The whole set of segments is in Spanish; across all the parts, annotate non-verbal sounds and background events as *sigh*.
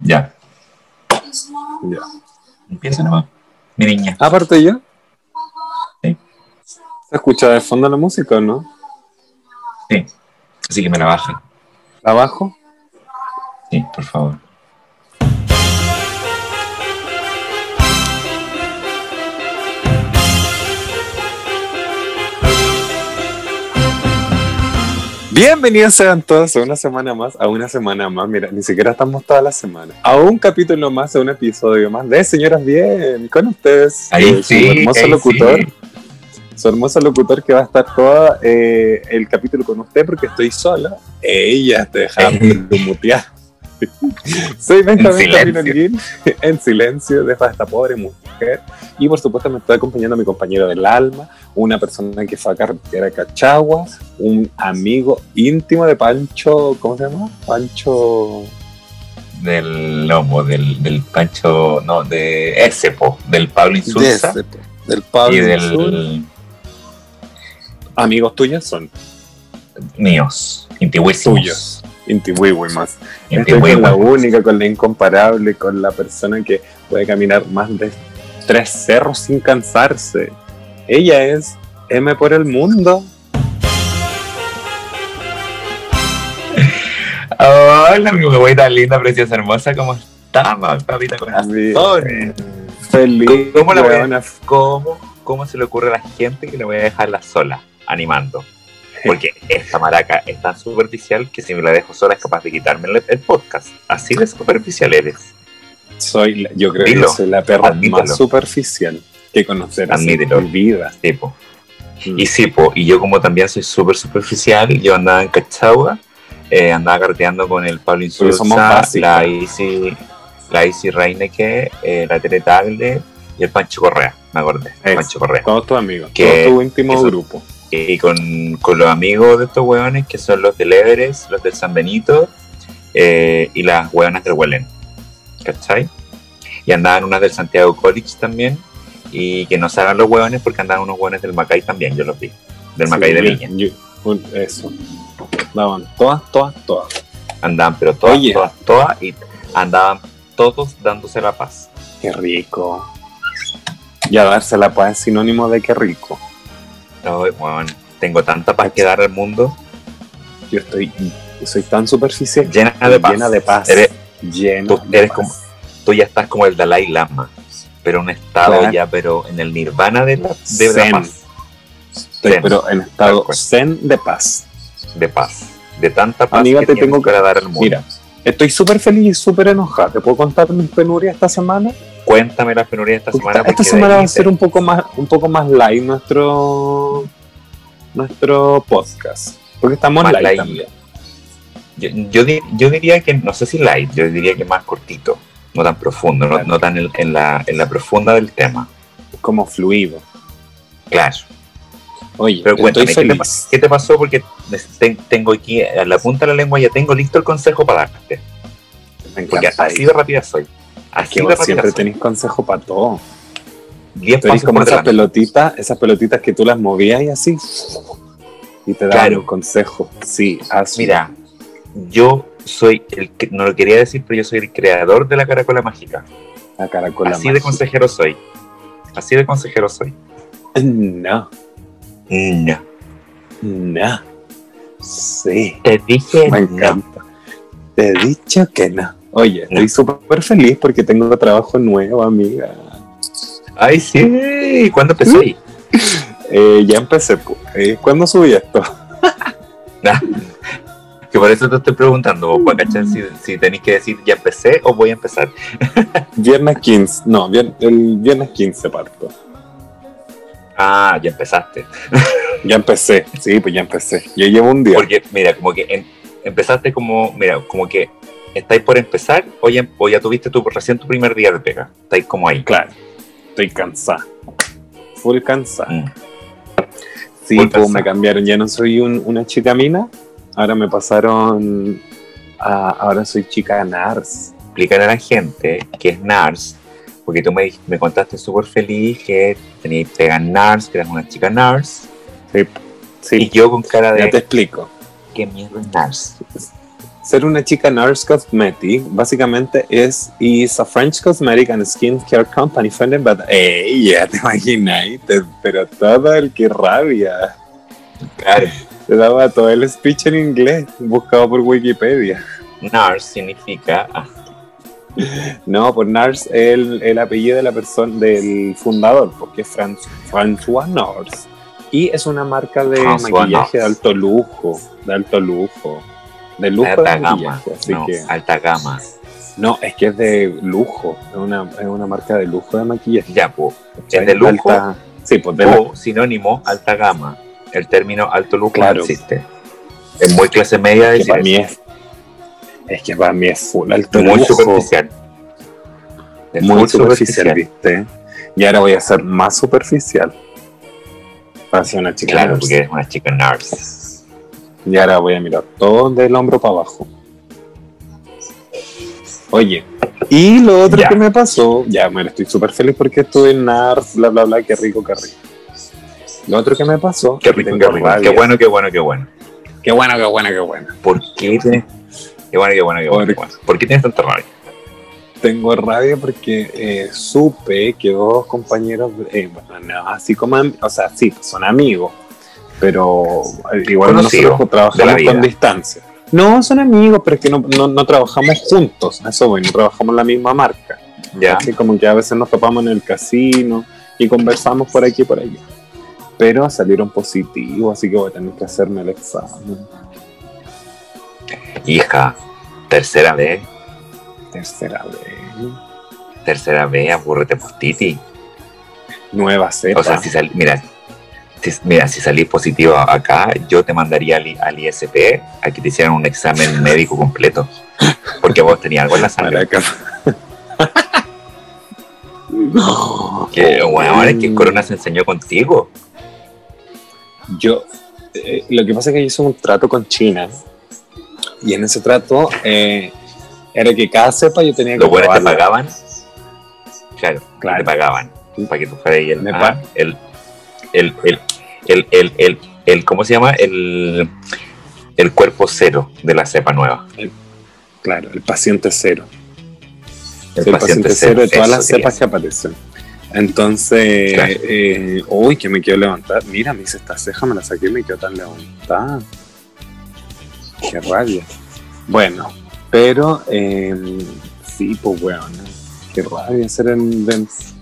Ya, Ya. empieza nomás. Mi niña. Aparte yo. Sí. ¿Se escucha de fondo la música o no? Sí. Así que me la baja. ¿Abajo? Sí, por favor. Bienvenidos sean todos a una semana más, a una semana más, mira, ni siquiera estamos toda la semana, a un capítulo más, a un episodio más de Señoras Bien, con ustedes, Ahí sí, su hermoso ahí locutor, sí. su hermoso locutor que va a estar todo eh, el capítulo con usted porque estoy sola, ella te deja *laughs* mutear. Soy Benjamín *laughs* en silencio, deja a esta pobre mujer. Y por supuesto me está acompañando mi compañero del alma, una persona que fue a carretera a Cachagua, un amigo íntimo de Pancho, ¿cómo se llama? Pancho. Del lomo, del, del Pancho, no, de ese, po, del Pablo Insulza de ese, po, del Pablo. y Insul. del Amigos tuyos son míos, intihuísimos. tuyos. Intiwiwi más. Estoy con la única, con la incomparable, con la persona que puede caminar más de tres cerros sin cansarse. Ella es M por el mundo. *laughs* Hola, mi huevita linda, preciosa, hermosa, ¿cómo estamos, papita corazón? Feliz. ¿Cómo la voy a-. ¿Cómo, ¿Cómo se le ocurre a la gente que le voy a dejarla sola, animando? Porque esta maraca es tan superficial que si me la dejo sola es capaz de quitarme el, el podcast. Así de superficial eres. Soy, la- yo creo Dilo, que soy la perra admítelo. más superficial que conocerás Admítelo. en mi vida. Tipo. Mm. Y sí, po, y yo como también soy súper superficial, yo andaba en Cachagua, eh, andaba carreteando con el Pablo Insulza, la Isi, la Isi Reineke, eh, la Tere Tagle y el Pancho Correa, me acordé, Eso. Pancho Correa. Todos tus amigos, todo tu íntimo eso- grupo. Y con, con los amigos de estos hueones, que son los del Everest, los del San Benito eh, y las hueonas del Huelen. ¿Cachai? Y andaban unas del Santiago College también. Y que no se hagan los hueones porque andaban unos hueones del Macay también, yo los vi. Del Macay Sí, de yo- Viña. yo- eso. Daban todas, todas, todas. Andaban, pero todas, Oye. todas, todas. Y andaban todos dándose la paz. Qué rico. Ya darse la paz es sinónimo de qué rico. Tengo tanta paz que dar al mundo, Yo estoy, soy tan superficial. llena de paz. Llena de paz. Eres- Llena tú de eres paz. como- tú ya estás como el Dalai Lama, pero un estado Claro. ya, pero en el nirvana de la, de la paz. Estoy, zen. pero en estado zen de paz. De paz. De tanta paz Amiga, que te tengo que- para dar al mundo. Mira, estoy súper feliz y súper enojada. ¿Te puedo contar mis penurias esta semana? Cuéntame las penurias esta semana. esta semana va a ser un poco más, un poco más light nuestro, nuestro podcast. Porque estamos light, light. también. Yo, yo, di- yo diría que, no sé si light, yo diría que más cortito, no tan profundo, no, tan en, en la, en la profunda del tema. Como fluido. Claro. Oye, Pero cuéntame, estoy ¿qué te, feliz. qué te pasó? Porque te- tengo aquí a la punta de la lengua, ya tengo listo el consejo para darte. Me Porque así de rápida soy. Así de rápida siempre tenéis consejo para todo. Diez pasos como esas pelotitas, esas pelotitas que tú las movías y así. Y te daban Claro. un consejo. Sí, hazlo. Mira, yo soy el que, no lo quería decir, pero yo soy el creador de la caracola mágica. la caracola Así de mágica. consejero soy. Así de consejero soy. No, No. no. Sí, Te dije me no. encanta. Te he dicho que no. Oye, estoy súper feliz porque tengo trabajo nuevo, amiga. Ay, sí. ¿Cuándo empezó ahí? *laughs* Eh, ya empecé. pu- eh, ¿Cuándo subí esto? *laughs* Que por eso te estoy preguntando, para cachar si, si tenéis que decir ya empecé o voy a empezar. *laughs* Viernes 15. No, vier- el viernes 15 parto. Ah, ya empezaste. *laughs* Ya empecé. Sí, pues ya empecé. Yo llevo un día. Porque, mira, como que em- empezaste como, mira, como que estáis por empezar o ya, o ya tuviste tu, recién tu primer día de pega. Estáis como ahí. Claro, estoy cansada. Full cansada. Mm. Sí, Full pues cansada. me cambiaron. Ya no soy un- una chica mina. Ahora me pasaron. a- ahora soy chica NARS. Explicar a la gente que es NARS, porque tú me, me contaste súper feliz que tenías pega en NARS, que eras una chica NARS, Sí, y sí yo con cara ya de te explico. ¿qué mierda es NARS? ser una chica Nurse Cosmetic básicamente es is a French cosmetic and skincare company funded by ¡Ey! Ya te imagináis, pero todo el que rabia. Claro. *laughs* Te daba todo el speech en inglés buscado por Wikipedia. NARS significa. *laughs* No, por Nars es el, el apellido de la persona, del fundador, porque es Franz, François Nars. Y es una marca de François maquillaje de alto lujo, de alto lujo. De lujo alta de gama. maquillaje, así no, que... alta gama. No, es que es de lujo, es una, es una marca de lujo de maquillaje. Ya, pues. Es de lujo Alta- sí, pues de sinónimo alta gama. El término alto lujo Claro. no existe. Es muy clase media que decir para mí eso. es, es que para mí es full alto muy lujo, superficial. Es muy superficial, ¿viste? Y ahora voy a ser más superficial. Ser una chica Claro, nurse. porque eres una chica nurse. Y ahora voy a mirar todo del hombro para abajo. Oye, y lo otro Ya. que me pasó, ya, bueno, estoy súper feliz porque estuve en NARF, bla, bla, bla, qué rico, qué rico. Lo otro que me pasó, Qué rico, qué rico. Qué bueno, qué bueno, qué bueno. qué bueno, qué bueno, qué bueno. ¿Por qué tienes.? Qué bueno, qué bueno, qué bueno. qué bueno. ¿Por qué tienes tanta rabia? Tengo rabia porque eh, supe que dos compañeros, eh, bueno, no, así como, o sea, sí, son amigos, pero eh, igual Conocidos, nosotros trabajamos con distancia. No, son amigos, pero es que no, no, no trabajamos juntos, eso voy, no trabajamos en la misma marca. Ya. Así como que a veces nos topamos en el casino y conversamos por aquí y por allá. Pero salieron positivos, así que voy a tener que hacerme el examen. Hija, tercera vez, Tercera vez. Tercera vez, aburrete postiti. Nueva cepa. O sea, si sal, mira, si, mira, si salís positivo acá, yo te mandaría al, al ISP a que te hicieran un examen médico completo. Porque vos tenías algo en la sangre. Maraca. Que, bueno, es que corona se enseñó contigo. Yo, eh, lo que pasa es que yo hice un trato con China y en ese trato eh, era que cada cepa yo tenía que Los buenos te pagaban. Claro, Claro. te pagaban. Para que tú fueras ahí el, ah, el, el, el, el, el, el, ¿cómo se llama? El, el cuerpo cero de la cepa nueva. Claro, el paciente cero. El, Sí, paciente cero de todas las cepas que aparecen. Entonces, Claro. eh, uy, que me quiero levantar. Mira, me hice esta ceja, me la saqué y me quedó tan levantada. Qué rabia. Bueno, pero eh, sí, pues weón, qué rabia ser en,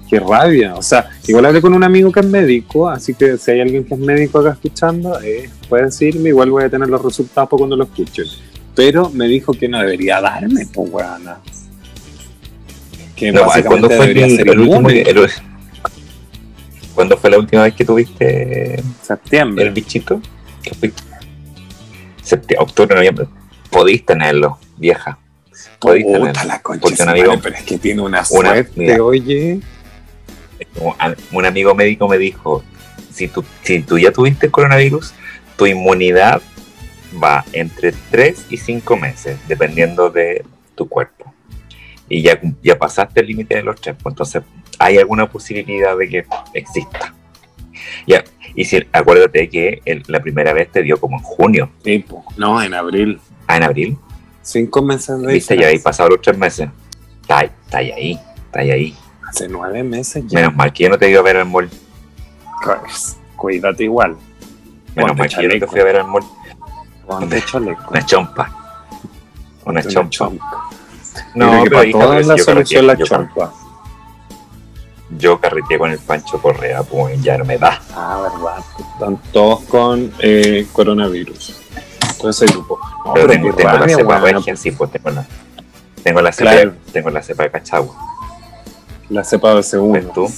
qué rabia. O sea, igual hablé con un amigo que es médico, así que si hay alguien que es médico acá escuchando, eh, puede decirme, igual voy a tener los resultados para cuando lo escuchen. Pero me dijo que no debería darme, pues weón. Que No, ¿cuándo básicamente fue debería el, ser el último el- ¿Cuándo fue la última vez que tuviste septiembre. el bichito? ¿Qué fue? Septi- octubre, noviembre. Podís tenerlo, vieja. Podís Puta tenerlo. la concha Porque un amigo- madre, pero es que tiene una una- suerte, mira. oye. Un amigo médico me dijo, si tú, si tú ya tuviste el coronavirus, tu inmunidad va entre 3 y 5 meses, dependiendo de tu cuerpo. Y ya, ya pasaste el límite de los 3, pues entonces hay alguna posibilidad de que exista. Ya, y si, acuérdate que el- la primera vez te dio como en junio, no, en abril. ah, en abril, Cinco meses de viste, ya diferencia. pasado los 3 meses. Está, ahí, está ahí, ahí, está ahí, ahí. Hace nueve meses ya. Menos mal que yo no te iba a ver al mall. Pues, Cuídate igual. Menos mal que yo no te fui a ver al mall. Ponte chaleco. Una chompa. Una Una chompa. chompa. No, pero hija, si la yo solución la yo, chompa. yo carreteé con el Pancho Correa, pues ya no me da. Ah, verdad. Están todos con eh, coronavirus. Todo ese grupo. No, pero pero tengo, la cepa regia, sí, pues tengo la, tengo la cepa, Claro. tengo la cepa de Cachagua. La cepa de segundo. ¿Ves tú?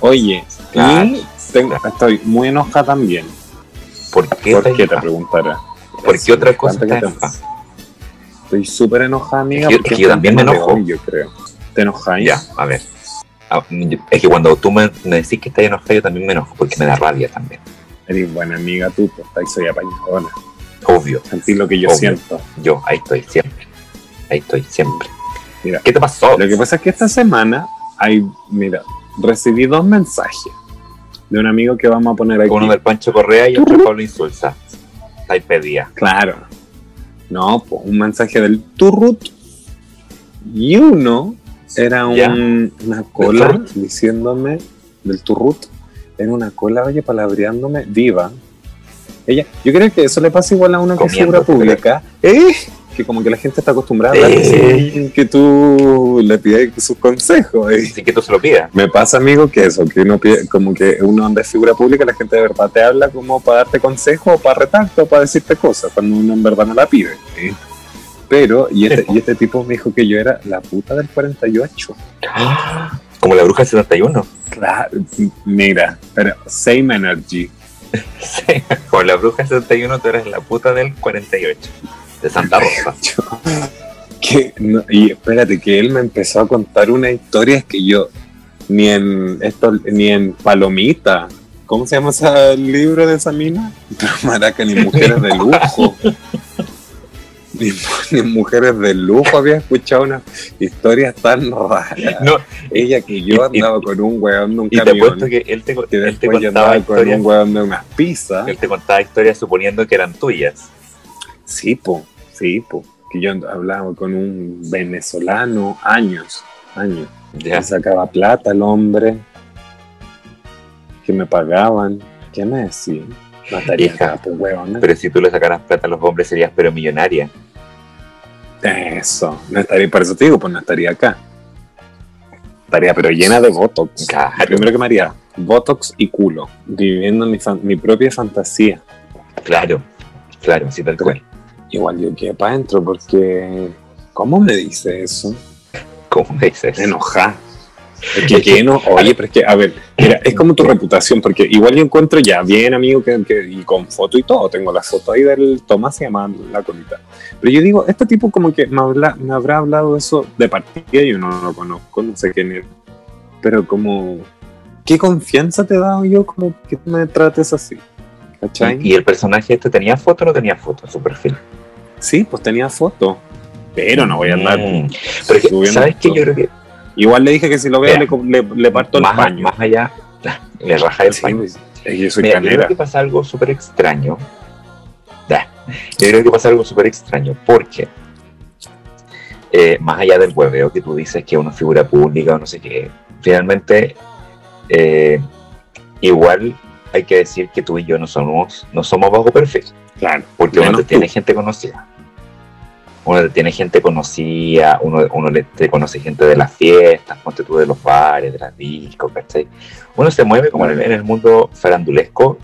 Oye, Claro, y tengo- estoy muy enojada también. ¿Por qué, ¿Por qué te preguntará? ¿Por qué otra cosa te? Estoy súper enojada, amiga. Es que es que yo también me enojo. hoy, yo creo. ¿Te enojáis? Ya, a ver. Ah, Es que cuando tú me, me decís que estás enojado, yo también me enojo, porque me da rabia también. Eres buena amiga tú, pues ahí soy apañadona. Obvio, Sentí lo que yo Obvio. siento. yo ahí estoy siempre. Ahí estoy siempre. Mira. ¿Qué te pasó? Lo que pasa es que esta semana hay, mira, recibí dos mensajes de un amigo que vamos a poner aquí. Uno del Pancho Correa y otro de Pablo Insulza. Ahí pedía. Claro. No, pues un mensaje del turrut. Y uno era un- una cola diciéndome del turrut. Era una cola, oye, palabreándome, viva. Ella, yo creo que eso le pasa igual a una que es figura pública. ¿eh? Que como que la gente está acostumbrada a Eh. sin que tú le pidas sus consejos. ¿eh? Así que tú se lo pidas. Me pasa, amigo, que eso, que uno pide, como que uno anda es figura pública, la gente de verdad te habla como para darte consejo, o para retarte, o para decirte cosas, cuando uno en verdad no la pide. Pero, y este, y este tipo me dijo que yo era la puta del 48. Como la bruja 71. Claro, mira, pero same energy. *laughs* Sí, Como la bruja 71, tú eres la puta del 48. De Santa Rosa. *laughs* Que, no- y espérate, que él me empezó a contar unas historias que yo ni en esto, ni en Palomita. ¿Cómo se llama ese libro de esa mina? *laughs* Maraca, ni mujeres de lujo. Ni, ni mujeres de lujo había escuchado unas historias tan raras. No, Ella que yo y- andaba con un weón de un y te camión. que él te, que él te contaba con historias. un weón de unas pizzas. Él te contaba historias suponiendo que eran tuyas. Sí, po, sí, po. Que yo hablaba con un venezolano años, años. Ya. Me sacaba plata el hombre. Que me pagaban. ¿Qué me decían? Mataría Hija, acá, pues, weona. Pero si tú le sacaras plata a los hombres serías pero millonaria. Eso, no estaría, por eso te digo, pues no estaría acá. Estaría, pero llena de botox. Claro. Lo primero que me haría, botox y culo. Viviendo mi, propia fantasía. Claro, claro, sí, tal cual. Igual yo quedé para adentro porque. ¿Cómo me dice eso? ¿Cómo me dices? Me enoja. Es que, que no, oye, pero es que, a ver, mira, es como tu reputación, porque igual yo encuentro ya bien, amigo, que, que- y con foto y todo, tengo la foto ahí del Tomás, se llama la colita. Pero yo digo, este tipo como que me, habla- me habrá hablado eso de partida, yo no lo conozco, no sé quién es, pero como, ¿qué confianza te he dado yo como que me trates así? ¿Cachai? ¿Y el personaje este tenía foto o no tenía foto en su perfil? Sí, pues tenía foto, pero no voy a andar Mm, Pero ¿sabes qué? Yo creo que Igual le dije que si lo veo Mira, le, le- le parto el más, paño. más allá, le raja el Sí, paño. pues, es yo soy Mira, yo creo que pasa algo súper extraño. Da. Yo creo que pasa algo súper extraño porque, eh, más allá del hueveo que tú dices que una figura pública o no sé qué, finalmente, eh, igual hay que decir que tú y yo no somos, no somos bajo perfil, Claro. porque uno tiene tú. gente conocida. Uno tiene gente conocida, uno, uno le, te conoce gente de las fiestas, ponte tú de los bares, de las discos, ¿cachai? Uno se mueve como en el, en el mundo farandulesco,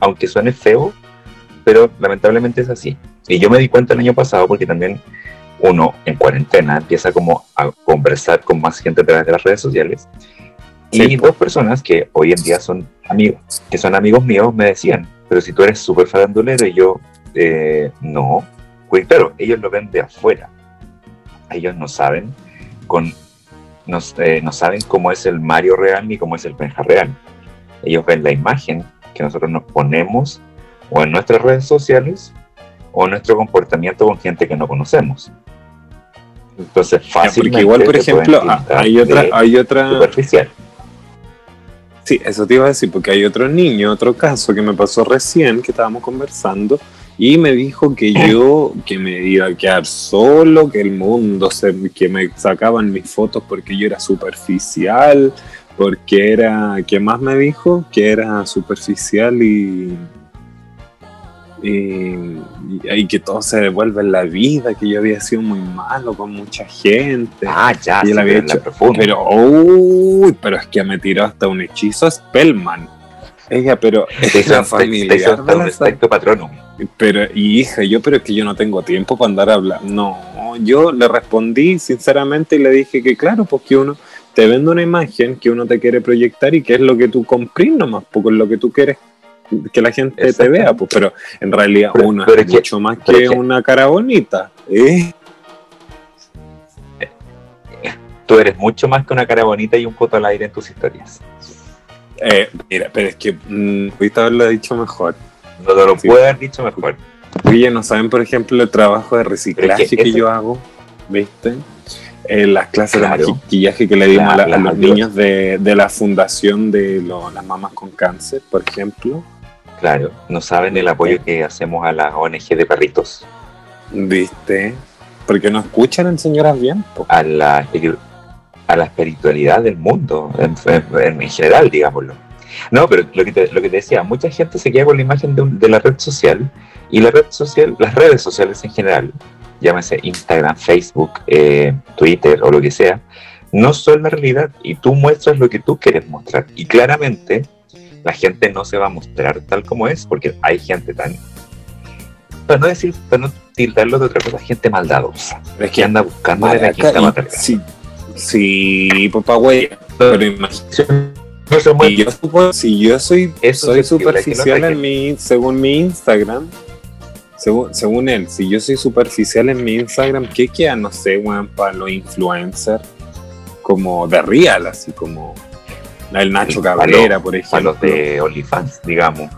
aunque suene feo, pero lamentablemente es así. Y yo me di cuenta el año pasado porque también uno en cuarentena empieza como a conversar con más gente a través de las redes sociales. Y Sí, po. dos personas que hoy en día son amigos, que son amigos míos, me decían, pero si tú eres súper farandulero y yo, eh, no. Pues claro, ellos lo ven de afuera. Ellos no saben con no, eh, no saben cómo es el Mario real ni cómo es el Benja real. Ellos ven la imagen que nosotros nos ponemos o en nuestras redes sociales o nuestro comportamiento con gente que no conocemos. Entonces, fácilmente porque igual, por ejemplo, ah, hay otra, hay otra, superficial. sí, eso te iba a decir, porque hay otro niño, otro caso que me pasó recién, que estábamos conversando, y me dijo que *laughs* yo, que me iba a quedar solo, que el mundo, se, que me sacaban mis fotos porque yo era superficial, porque era, ¿qué más me dijo? Que era superficial y... Y, y que todo se devuelve en la vida, que yo había sido muy malo con mucha gente. Ah, ya, Y sí, había hecho-. Pero, uy, pero es que me tiró hasta un hechizo Spellman. Ella, pero hizo, la te- te hizo hasta un patronum. Pero, y hija, yo, pero es que yo no tengo tiempo para andar hablando. No, yo le respondí sinceramente y le dije que, claro, pues que uno te vende una imagen que uno te quiere proyectar y que es lo que tú comprís nomás, porque es lo que tú quieres que la gente te vea, pues, pero en realidad Pero- uno pero es que- mucho más que una cara bonita. ¿eh? Tú eres mucho más que una cara bonita y un foto al aire en tus historias. Eh, mira, pero es que mm, pudiste haberlo dicho mejor. No te lo Sí. puedo haber dicho mejor. Oye, ¿no saben, por ejemplo, el trabajo de reciclaje que, que yo hago? ¿Viste? Eh, las clases Claro. de maquillaje que le dimos a, la- a Las- los las- niños de, de la fundación de lo- las mamás con cáncer, por ejemplo. Claro, no saben el apoyo que hacemos a la ONG de perritos. ¿Viste? Porque no escuchan en Señoras Bien. po. a la, a la espiritualidad del mundo, en, en- en general, digámoslo. No, pero lo que, te, lo que te decía, mucha gente se queda con la imagen de, un- de la red social y la red social, las redes sociales en general, llámese Instagram, Facebook, eh, Twitter o lo que sea, no son la realidad y tú muestras lo que tú quieres mostrar. Y claramente la gente no se va a mostrar tal como es porque hay gente tan... Para no decir, para no tildarlo de otra cosa, gente maldadosa, Es que anda buscando la quinta sí, sí, papá, güey. Pero imagínate. No se Si yo, supo- si yo soy, Eso soy superficial no en mi, según mi Instagram, según, según él, si yo soy superficial en mi Instagram, ¿qué queda? No sé, weón, para los influencers, como de real, así como el Nacho Para Cabrera, por para ejemplo. los de OnlyFans, digamos.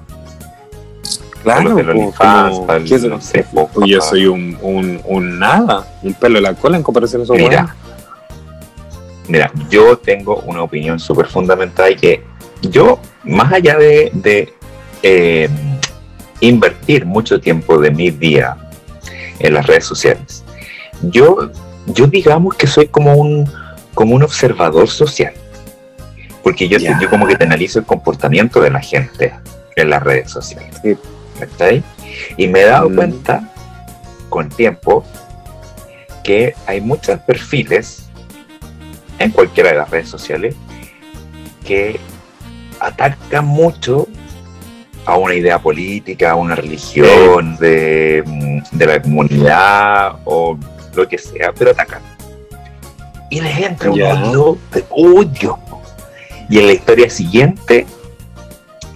claro, los po, OnlyFans, para el- ¿qué es- no sé, po, yo para- soy un, un, un nada, un pelo de la cola en comparación a esos Mira, weones. Mira, yo tengo una opinión súper fundamental y que yo, más allá de, de, eh, invertir mucho tiempo de mi día en las redes sociales, yo, yo digamos que soy como un, como un observador social. Porque yo, yo como que te analizo el comportamiento de la gente en las redes sociales. Sí. Y me he dado Mm. cuenta con tiempo que hay muchos perfiles en cualquiera de las redes sociales que atacan mucho a una idea política, a una religión de, de la comunidad o lo que sea, pero atacan. Y les entra un odio de odio. Y en la historia siguiente,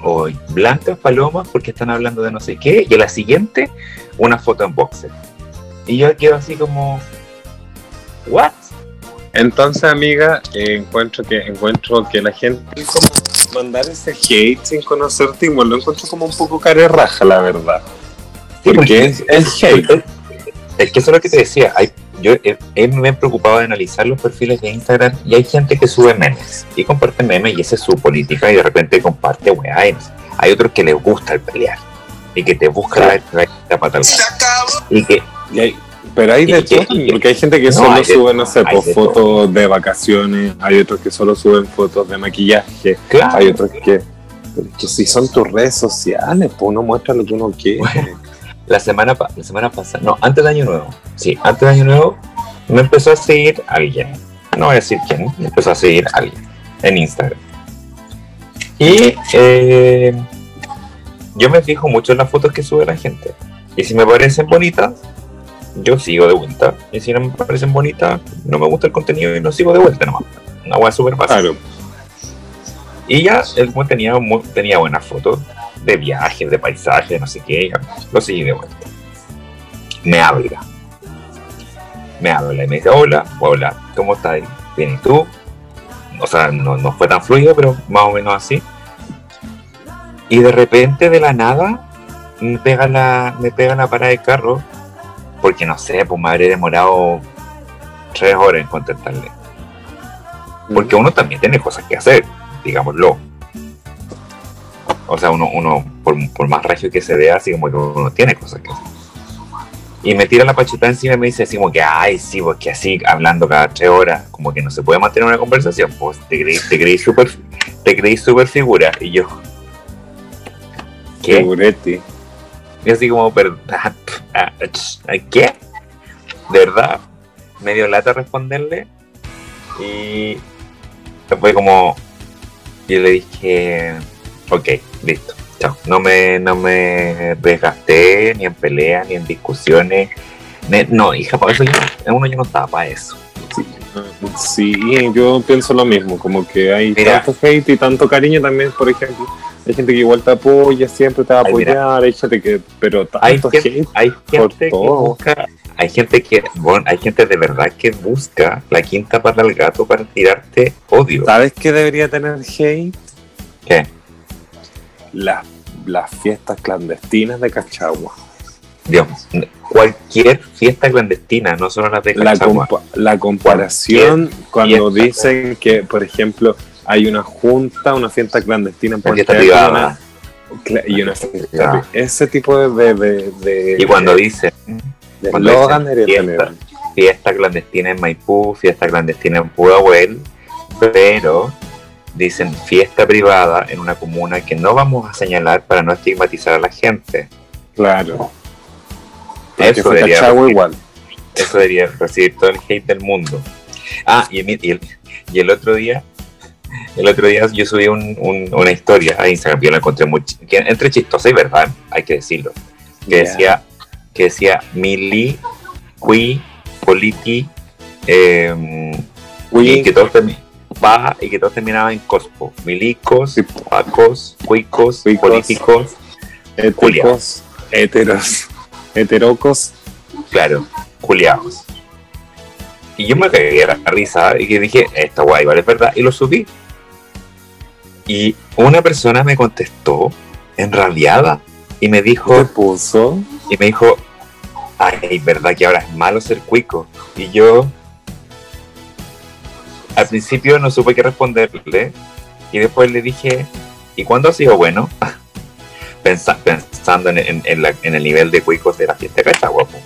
hoy, blancas palomas porque están hablando de no sé qué, y en la siguiente, una foto en boxer. Y yo quedo así como, ¿what? Entonces, amiga, eh, encuentro que encuentro que la gente como mandar ese hate sin conocerte igual lo encuentro como un poco carerraja, la verdad. Sí, Porque es, es hate. Es, es que eso es lo que te decía. Hay, yo he, he- me he preocupado de analizar los perfiles de Instagram y hay gente que sube memes y comparte memes y esa es su política y de repente comparte weá. Hay otros que les gusta el pelear y que te buscan la, la, la pata al gato. Y que Y hay- pero hay de *laughs* todo, porque hay gente que solo sube, no sé, pues, fotos de vacaciones, hay otros que solo suben fotos de maquillaje, claro, hay otros que, pero es que si son tus redes sociales, pues uno muestra lo que uno quiere. la semana, la semana pasada, no, antes del año nuevo, sí, antes del año nuevo, me empezó a seguir alguien, no voy a decir quién, me empezó a seguir alguien en Instagram. Y eh, yo me fijo mucho en las fotos que sube la gente. Y si me parecen bonitas, yo sigo de vuelta. Y si no me parecen bonitas, no me gusta el contenido y no sigo de vuelta nomás. Una hueá súper. Claro, Y ya el güey tenía, tenía buenas fotos de viajes, de paisajes, no sé qué. Lo seguí de vuelta. Me habla. Me habla y me dice, hola, hola, ¿cómo estás? Bien, ¿y tú? O sea, no, no fue tan fluido, pero más o menos así. Y de repente, de la nada, me pega la, me pega la parada de carro, porque no sé, pues me habré demorado tres horas en contestarle. Porque uno también tiene cosas que hacer, digámoslo. O sea, uno, uno por, por más regio que se vea, así como que uno tiene cosas que hacer. Y me tira la pachuta encima y me dice así como que, ay, sí, porque así hablando cada tres horas, como que no se puede mantener una conversación. Pues te creí, te creí súper te creí súper figura. Y yo, ¿qué? Seguretti. Y así como, pero, ¿qué? De verdad, me dio lata responderle. Y fue como, yo le dije, ok, listo, chao. No me, no me desgasté ni en peleas, ni en discusiones. Ne- No, hija, para eso yo, uno yo no estaba para eso. Sí, yo pienso lo mismo, como que hay Mira. tanto hate y tanto cariño también, por ejemplo. Hay gente que igual te apoya, siempre te va a Ay, apoyar, hay gente que, pero Hay gente, hate. hay gente que todo. busca, hay gente que, bueno, hay gente de verdad que busca la quinta pata al gato para tirarte odio. ¿Sabes qué debería tener hate? ¿Qué? Las, las fiestas clandestinas de Cachagua. Dios, cualquier fiesta clandestina, no solo las de La, Cachagua. compa- la comparación cuando fiesta. dicen que, por ejemplo, hay una junta, una fiesta clandestina en Puente privada. Y una fiesta ese tipo de, de, de- Y cuando dicen De Cuando Logan dicen fiesta, clandestina en Maipú, fiesta clandestina en Pudahuel, pero dicen fiesta privada en una comuna que no vamos a señalar para no estigmatizar a la gente. Claro. Eso fue debería, recibir, igual. eso debería recibir todo el hate del mundo. Ah, y, mi- y el, y el otro día, el otro día yo subí un- un- una historia a Instagram, yo la encontré muy, que entre chistosa y verdad, hay que decirlo, que decía, que decía Mili, Qui, Politi, eh, y que todos va y que todos terminaban en cospo. Milicos, Sí. pacos, cuicos, Cuicos. políticos, éticos, heteros, heterocos. claro, culiados. Y yo me cagué la risa y que dije, esta guay, vale, es verdad, y lo subí. Y una persona me contestó enrabiada y me ¿Qué dijo, puso? y me dijo, ay, verdad que ahora es malo ser cuico. Y yo al principio no supe qué responderle y después le dije, ¿y cuándo ha sido bueno? *laughs* Pensa- pensando en, en- en la- en el nivel de cuicos de la fiesta de Cachagua, po.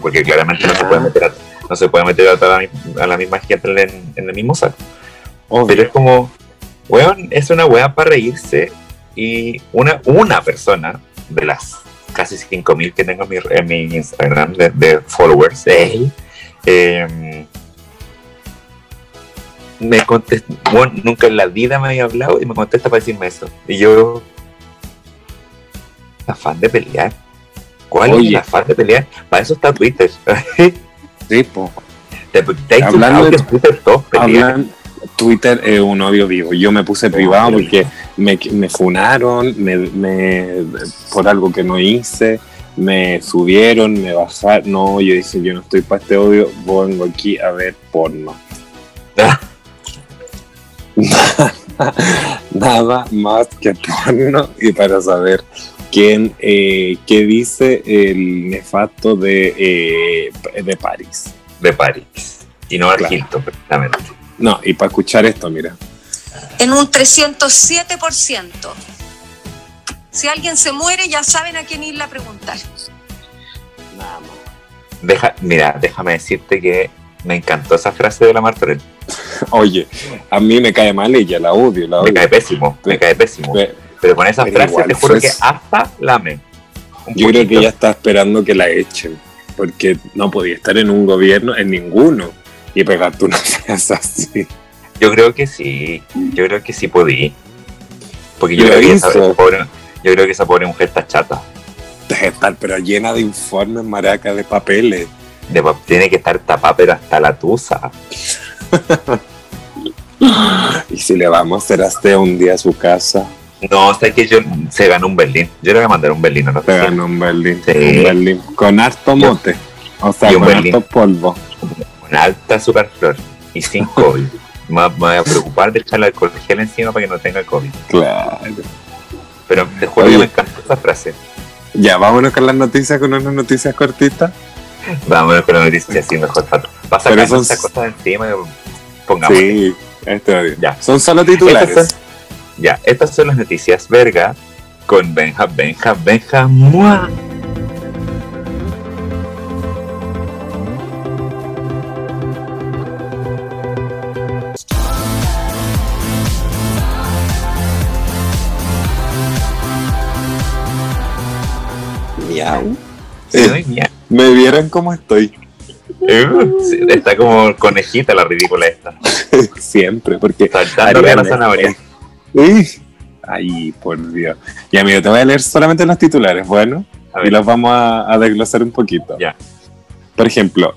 porque claramente no se puede meter a, no se puede meter a, la, a la misma gente en, en el mismo saco. Obvio. Pero es como, weón, es una weá para reírse y una, una persona de las casi 5.000 que tengo en mi, en mi Instagram de, de followers, eh, eh, me contesta, bueno, nunca en la vida me había hablado y me contesta para decirme eso. Y yo, afán de pelear. ¿Cuál es el afán de pelear? Para eso está Twitter. *laughs* Sí, po. te, te Hablando de- Twitter todos pelean. Hablan, Twitter es un odio vivo. Yo me puse privado porque me, me funaron me, me- por algo que no hice, me subieron, me bajaron. No, yo dije, yo no estoy para este odio, vengo aquí a ver porno. *laughs* Nada más que porno y para saber quién, eh, qué dice el nefasto de, eh, de París. de París. Y no Claro. Argilto, precisamente. No, y para escuchar esto, mira. en un 307%. Si alguien se muere, ya saben a quién irle a preguntar. Nada más. Deja, mira, déjame decirte que me encantó esa frase de la Martorell. *laughs* Oye, a mí me cae mal ella, la odio, la Me odio. cae pésimo, me cae pésimo. Pe- Pero con esa pero frase igual te juro que hasta lame. Yo creo que ella está esperando que la echen, porque no podía estar en un gobierno, en ninguno, y pegarte una *laughs* frase así. Yo creo que sí, yo creo que sí podí. Porque yo creo, que esa, esa pobre, yo creo que esa pobre mujer está chata. Debe estar, pero llena de informes, maraca, de papeles. De tiene que estar tapada, pero hasta la tusa. *laughs* Y si le vamos a hacer hasta un día a su casa, No, sé que yo se ganó un Berlín. Yo le voy a mandar un Berlín, no te sé. ganó un Berlín. Sí. Un Berlín. Con harto mote. O sea, con Berlín. harto polvo. Alta superflor y sin *laughs* COVID. me, voy a preocupar de echarle alcohol gel encima para que no tenga COVID. Claro. Pero te juro Oye. que me encantó esa frase. Ya, vámonos con las noticias, con unas noticias cortitas. Vámonos con la noticia así mejor. Pero sacar son- esa cosa de encima y pongamos. Sí, este. Ya. Son solo titulares. Estas son, ya, estas son las noticias verga con Benja, Benja, Benja, mua. Miau. Sí, Eh, doy. ¿Me vieron cómo estoy? Sí, está como conejita la ridícula esta. *laughs* Siempre, porque... Saltándole a la zanahoria. Ay, por Dios. Ya, mira, te voy a leer solamente los titulares, bueno, y los vamos a, a desglosar un poquito. Ya. Por ejemplo,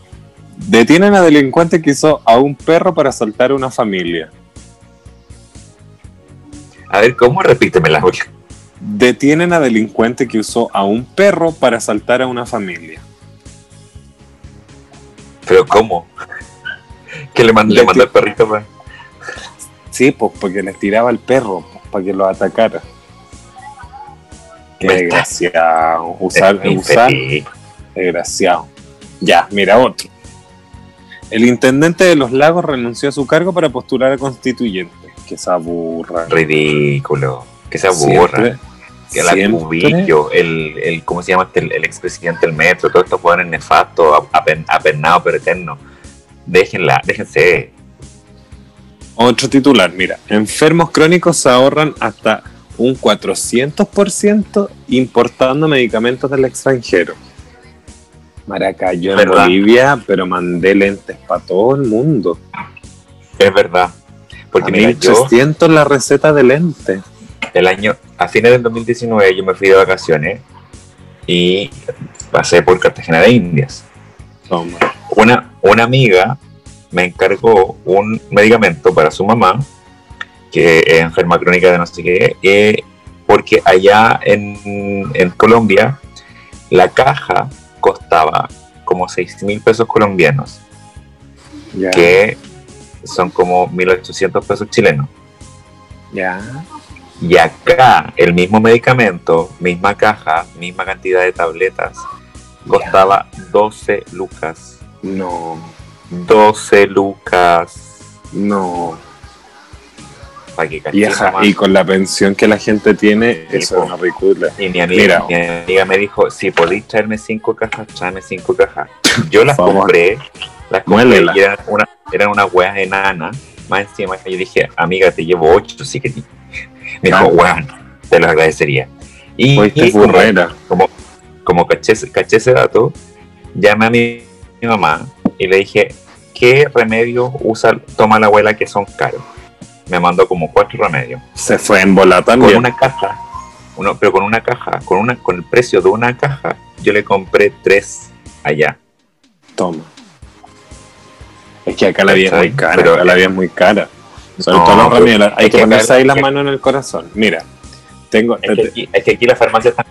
detienen a delincuente que hizo a un perro para asaltar a una familia. a ver, ¿cómo? Repíteme la boca. Detienen a delincuente que usó a un perro para asaltar a una familia. Pero ¿cómo? Que le, mand- le el perrito para... Sí, pues porque les tiraba el perro pues, para que lo atacara. Qué Me está- desgraciado. Usar, Es usar, desgraciado. Ya, mira otro. El intendente de Los Lagos renunció a su cargo para postular a constituyente. Que se aburra. Ridículo. Que se aburra. Siempre, que la. Cubillo, el, el, ¿cómo se llama? este? El, el expresidente del metro, todos estos jóvenes nefastos, apen- apernados pero eternos. Déjenla, déjense. Otro titular, mira, enfermos crónicos se ahorran hasta un 400% importando medicamentos del extranjero. Maracayo en ¿Verdad? Bolivia, pero mandé lentes para todo el mundo. Es verdad. Porque a mira, yo 1300 la receta de lentes. El año, a fines del 2019 yo me fui de vacaciones y pasé por Cartagena de Indias. Una, una amiga me encargó un medicamento para su mamá, que es enferma crónica de no sé qué, eh, porque allá en, en Colombia la caja costaba como 6 mil pesos colombianos, que son como 1.800 pesos chilenos. ya. Y acá el mismo medicamento, misma caja, misma cantidad de tabletas, costaba 12 lucas. No, 12 lucas. no. Que nomás. y con la pensión que la gente tiene, Sí, eso po. es una ridícula. Y mi amiga, mi amiga me dijo, si podéis traerme cinco cajas, tráeme cinco cajas. Yo las compré, las compré y eran, una, eran unas weas enanas. Más encima, yo dije, amiga, te llevo ocho, sí que. Me dijo, weón, te lo agradecería. Y, y como, como, como caché, ese- caché ese dato, llamé a mi, mi mamá y le dije, ¿qué remedio usa, toma la abuela que son caros? Me mandó como cuatro remedios. Se fue en bola Con también. una caja, uno, pero con una caja, con una, con el precio de una caja, yo le compré tres allá. Toma. Es que acá la vida es muy cara, Pero- acá la vida es muy cara. Sobre No, todo los hay que que ponerse acá- ahí las manos en el corazón. Mira, tengo... Es que aquí, es que aquí las farmacias están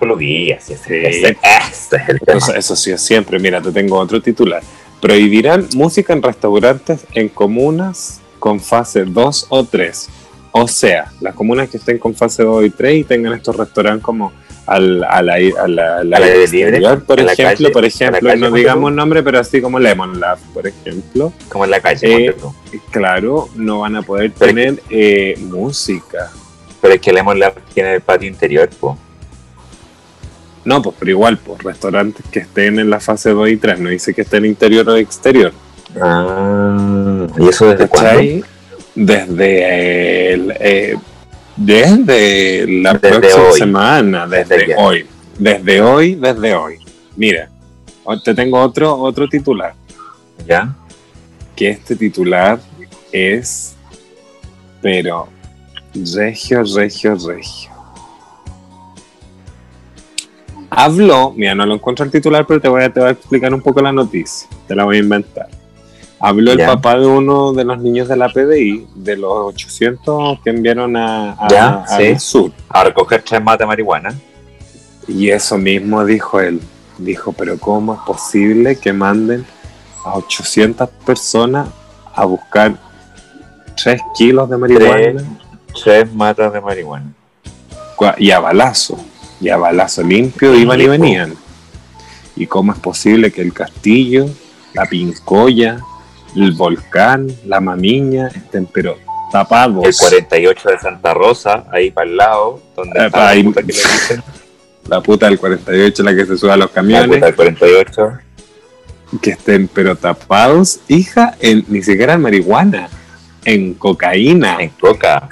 Sí. eso sí es siempre. Mira, te tengo otro titular. Prohibirán música en restaurantes en comunas con fase 2 o 3. O sea, las comunas que estén con fase 2 y 3 y tengan estos restaurantes como al, al, aire- al- al aire libre, exterior, por ejemplo, calle, por ejemplo, calle, no digamos tú. nombre, pero así como Lemon Lab, por ejemplo, Como en la calle, Eh, claro, no van a poder Pero- tener eh, música. Pero es que Lemon Lab tiene el patio interior, po. No, pues, pero igual, pues, restaurantes que estén en la fase 2 y 3, no dice que estén interior o exterior. Ah, ¿y eso desde cuándo? ¿Cachai? Desde el, eh, desde la Desde próxima hoy. semana, desde, hoy. Desde hoy, desde hoy. Mira, te tengo otro, otro titular, ¿Ya? que este titular es, pero, regio, regio, regio. Habló, mira, no lo encuentro el titular, pero te voy a, te voy a explicar un poco la noticia, te la voy a inventar. Habló el papá de uno de los niños de la PDI, de los 800 que enviaron a, a- Ya, sí. sur. A recoger tres matas de marihuana. Y eso mismo dijo él. Dijo, pero ¿cómo es posible que manden a 800 personas a buscar 3 kilos de marihuana? Tres matas de marihuana. Y a balazo. Y a balazo limpio iban y venían. ¿Y cómo es posible que el castillo, la pincoya, el volcán, la mamiña estén pero tapados? El 48 de Santa Rosa, ahí para el lado, donde Eh, está ahí- la puta que le dicen. La puta del 48, la que se sube a los La camiones. puta del 48. que estén pero tapados, hija, en, ni siquiera en marihuana, en cocaína. En coca.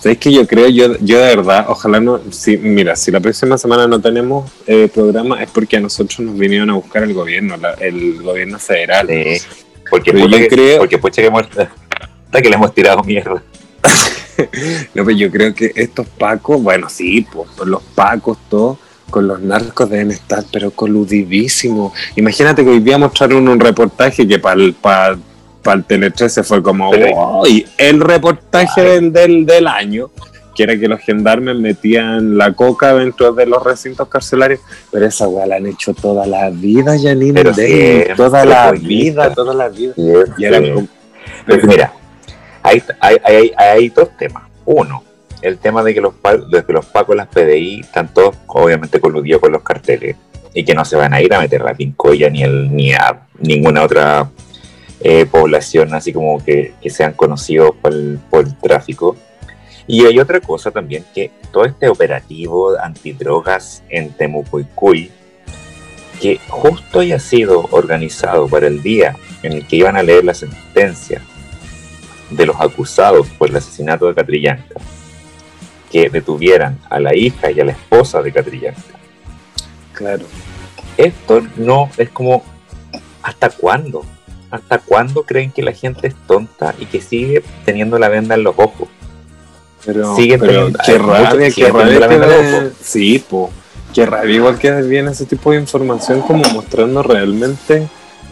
¿Sabes que yo creo, yo, yo de verdad, ojalá no, si, mira, si la próxima semana no tenemos eh, programa es porque a nosotros nos vinieron a buscar el gobierno, la- el gobierno federal. Sí. Porque yo que, creo- porque pucha que hemos, hasta que le hemos tirado mierda. *laughs* No, pero yo creo que estos pacos, bueno, sí, pues, pues los pacos, todos, con los narcos deben estar, pero coludidísimos. Imagínate que hoy día mostraron un reportaje que para el, para, el Tele 13 fue como, Pero- ¡ay! El reportaje del, del, del año, que era que los gendarmes metían la coca dentro de los recintos carcelarios, pero esa weá la han hecho toda la vida, Janine siempre, toda la vida, toda la vida. Y, como- Pero mira, hay, hay, hay, hay dos temas. Uno, el tema de que los, de que los pacos, las PDI, están todos obviamente coludidos con los carteles y que no se van a ir a meter la pincoya ni, el, ni a ninguna otra eh, población así como que, que sean conocidos por el, por el tráfico. Y hay otra cosa también, que todo este operativo antidrogas en Temucuicuy, que justo haya sido organizado para el día en el que iban a leer la sentencia de los acusados por el asesinato de Catrillanca, que detuvieran a la hija y a la esposa de Catrillanca. Claro. Esto no es como, ¿hasta cuándo? ¿Hasta cuándo creen que la gente es tonta y que sigue teniendo la venda en los ojos? Pero, Siguen pero qué rabia, qué rabia que de-. Sí, po. Qué rabia igual que viene ese tipo de información como mostrando realmente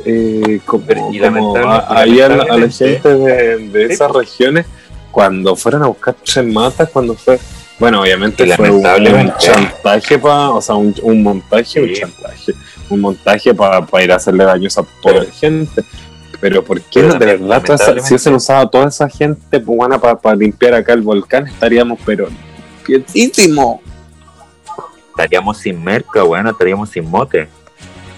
eh, como, Pero, y como lamentable- a- ahí a, la- a la lamentablemente- gente de, de Sí, esas po. regiones cuando fueron a buscar tres matas, cuando fue bueno, obviamente Y fue un, chantaje para, o sea, un, un montaje, un chantaje, un montaje para ir a hacerle daño a esa pobre gente. Pero ¿por qué Pero de verdad toda esa- si hubiesen usado toda esa gente pues, para limpiar acá el volcán, estaríamos pero quietísimo. Estaríamos sin merca, bueno, estaríamos sin mote.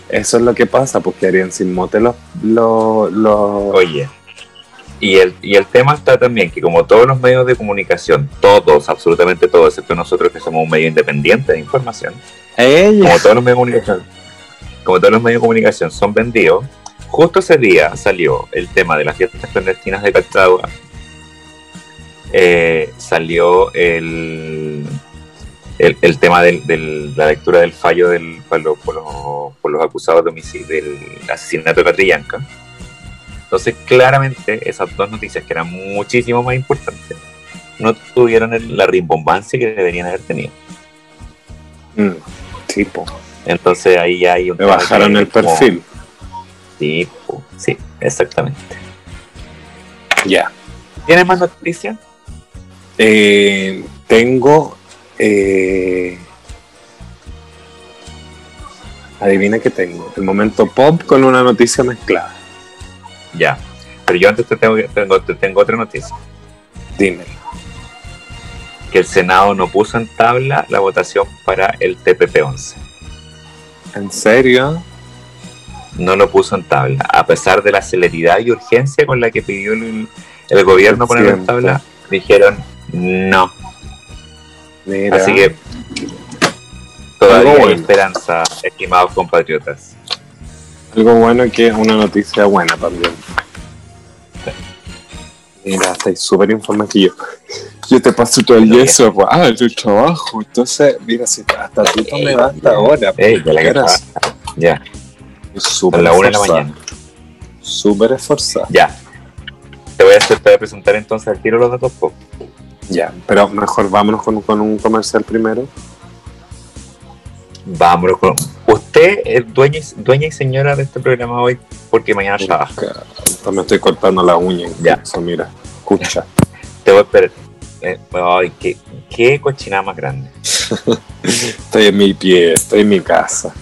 Eso es lo que pasa, porque harían sin mote los, los, los- Oye, y el, y el tema está también que como todos los medios de comunicación, todos, absolutamente todos, excepto nosotros que somos un medio independiente de información, Ella. como todos los medios de comunicación, como todos los medios de comunicación son vendidos, justo ese día salió el tema de las fiestas clandestinas de Cachagua, eh, salió el, el, el tema del- la lectura del fallo del, por, los, por los- por los acusados de homicidio del asesinato de Catrillanca. Entonces, claramente, esas dos noticias, que eran muchísimo más importantes, no tuvieron el- la rimbombancia que deberían haber tenido. Mm, sí, po. Entonces, ahí ya hay un Me bajaron el como- perfil. Sí, exactamente. Ya. ¿Tienes más noticias? Eh, tengo. eh, adivina qué tengo. El momento pop con una noticia mezclada. Ya. Pero yo antes te tengo, tengo, te tengo otra noticia. Dime. Que el Senado no puso en tabla la votación para el TPP-11. ¿En serio? No lo puso en tabla. A pesar de la celeridad y urgencia con la que pidió el, el gobierno ponerlo en tabla, dijeron no. Mira. Así que todavía hay bueno. esperanza, estimados compatriotas. Algo bueno que es una noticia buena también. Mira, estáis súper informado que yo. Te paso todo el yeso, pues, ah, tu trabajo. Entonces, mira, si hasta tú me das hasta ahora. Ey, ya súper a la una de la mañana. Súper esforzada. Ya. Te voy a hacer, te voy a presentar entonces al tiro los datos pop. Ya, pero mejor vámonos con, con un comercial primero. Vámonos con. Usted es dueña y, dueña y señora de este programa hoy porque mañana trabaja. Me estoy cortando la uña. Ya. Eso, mira, escucha. *laughs* Te voy a esperar. Eh, ay, qué, qué cochinada más grande. *laughs* Estoy en mi pie, estoy en mi casa.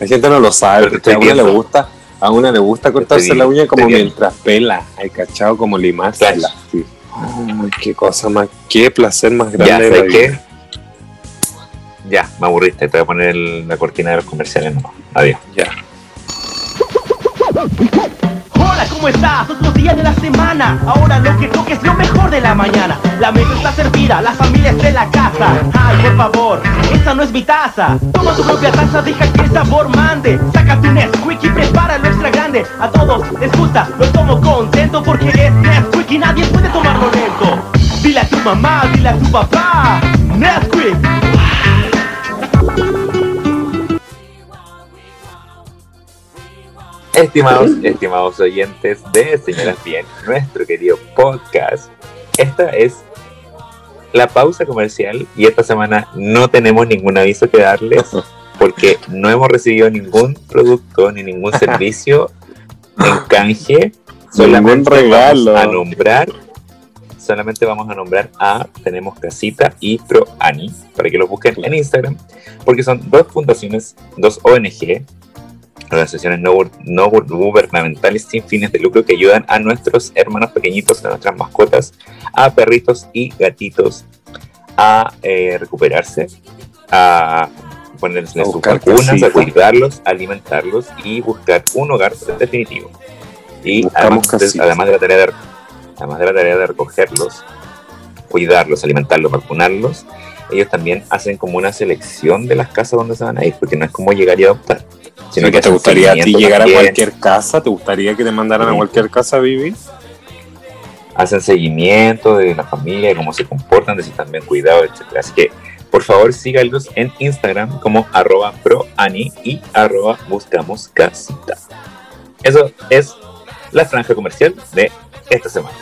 La gente no lo sabe, porque a una le gusta, a una le gusta cortarse la uña como mientras pela, hay cachado como limársela. Sí. Qué cosa más, qué placer más Ya, grande de la ¿sabes vida. qué? Ya, me aburriste. Te voy a poner el- la cortina de los comerciales. No. Adiós. Ya. ¿Cómo estás? Otro día de la semana. Ahora lo que toque es lo mejor de la mañana. La mesa está servida, la familia está en la casa. Ay, por favor, esta no es mi taza. Toma tu propia taza, deja que el sabor mande. Saca tu Nesquik y prepáralo extra grande. A todos les gusta, lo tomo contento porque es Nesquik y nadie puede tomarlo lento. Dile a tu mamá, dile a tu papá. Nesquik. Estimados, estimados oyentes de Señoras Bien, nuestro querido podcast, esta es la pausa comercial y esta semana no tenemos ningún aviso que darles *laughs* porque no hemos recibido ningún producto ni ningún *laughs* servicio en canje. Solamente regalo. vamos a nombrar, solamente vamos a nombrar a Tenemos Casita y Pro Ani para que los busquen en Instagram porque son dos fundaciones, dos ONG organizaciones no, no gu- gubernamentales sin fines de lucro que ayudan a nuestros hermanos pequeñitos, a nuestras mascotas, a perritos y gatitos a eh, recuperarse, a ponerles sus vacunas, a cuidarlos, a alimentarlos y buscar un hogar definitivo. Y además de, además de la tarea de además de la tarea de recogerlos, cuidarlos, alimentarlos, vacunarlos, ellos también hacen como una selección de las casas donde se van a ir, porque no es como llegar y adoptar. Sino que ¿Te gustaría a ti llegar a cualquier casa? ¿Te gustaría que te mandaran a cualquier casa a vivir? Hacen seguimiento de la familia, de cómo se comportan, de si están bien cuidados, etc. Así que, por favor, síganlos en Instagram como arroba proani y arroba buscamos casita. Eso es la franja comercial de esta semana.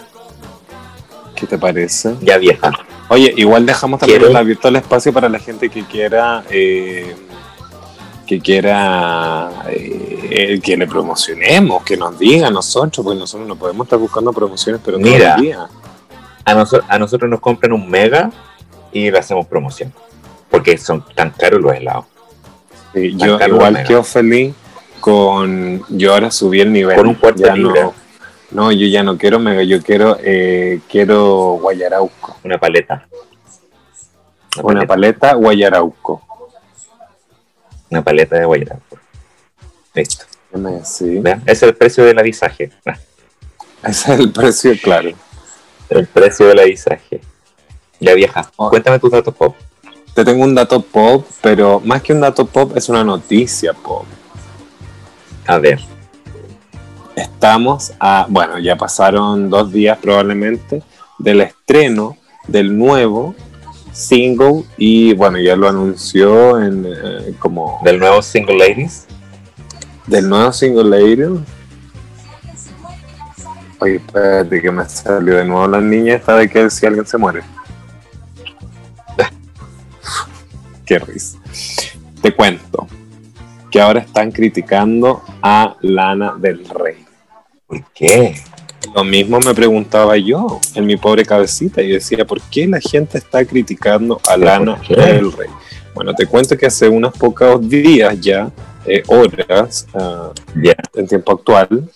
¿Qué te parece? Ya vieja. Oye, igual dejamos también abierto el espacio para la gente que quiera eh, que quiera eh, que le promocionemos, que nos diga a nosotros, porque nosotros no podemos estar buscando promociones, pero Mira. día. A, noso- a nosotros nos compran un mega y le hacemos promoción. Porque son tan caros los helados. Sí, yo igual quedo feliz con. Yo ahora subí el nivel. Con un cuarto ya no, no, yo ya no quiero mega, yo quiero eh, quiero guayarauco. Una paleta. Una paleta guayarauco. Una paleta de guayarapo. Listo. Sí. Es el precio del avisaje. Ese es el precio, claro. El precio del avisaje. Ya vieja. Oh. Cuéntame tus datos pop. Te tengo un dato pop, pero más que un dato pop es una noticia pop. A ver. Estamos a, bueno, ya pasaron dos días probablemente del estreno del nuevo single y bueno, ya lo anunció en eh, como Del nuevo Single Ladies. del nuevo single Lady. Oye, espérate que me salió de nuevo la niña esta de que si alguien se muere. *laughs* Qué risa. Te cuento que ahora están criticando a Lana del Rey. ¿Por qué? Lo mismo me preguntaba yo en mi pobre cabecita y decía, ¿por qué la gente está criticando a ¿Pero Lana del Rey? Bueno, te cuento que hace unos pocos días ya, eh, horas, ah, Ya. en tiempo actual,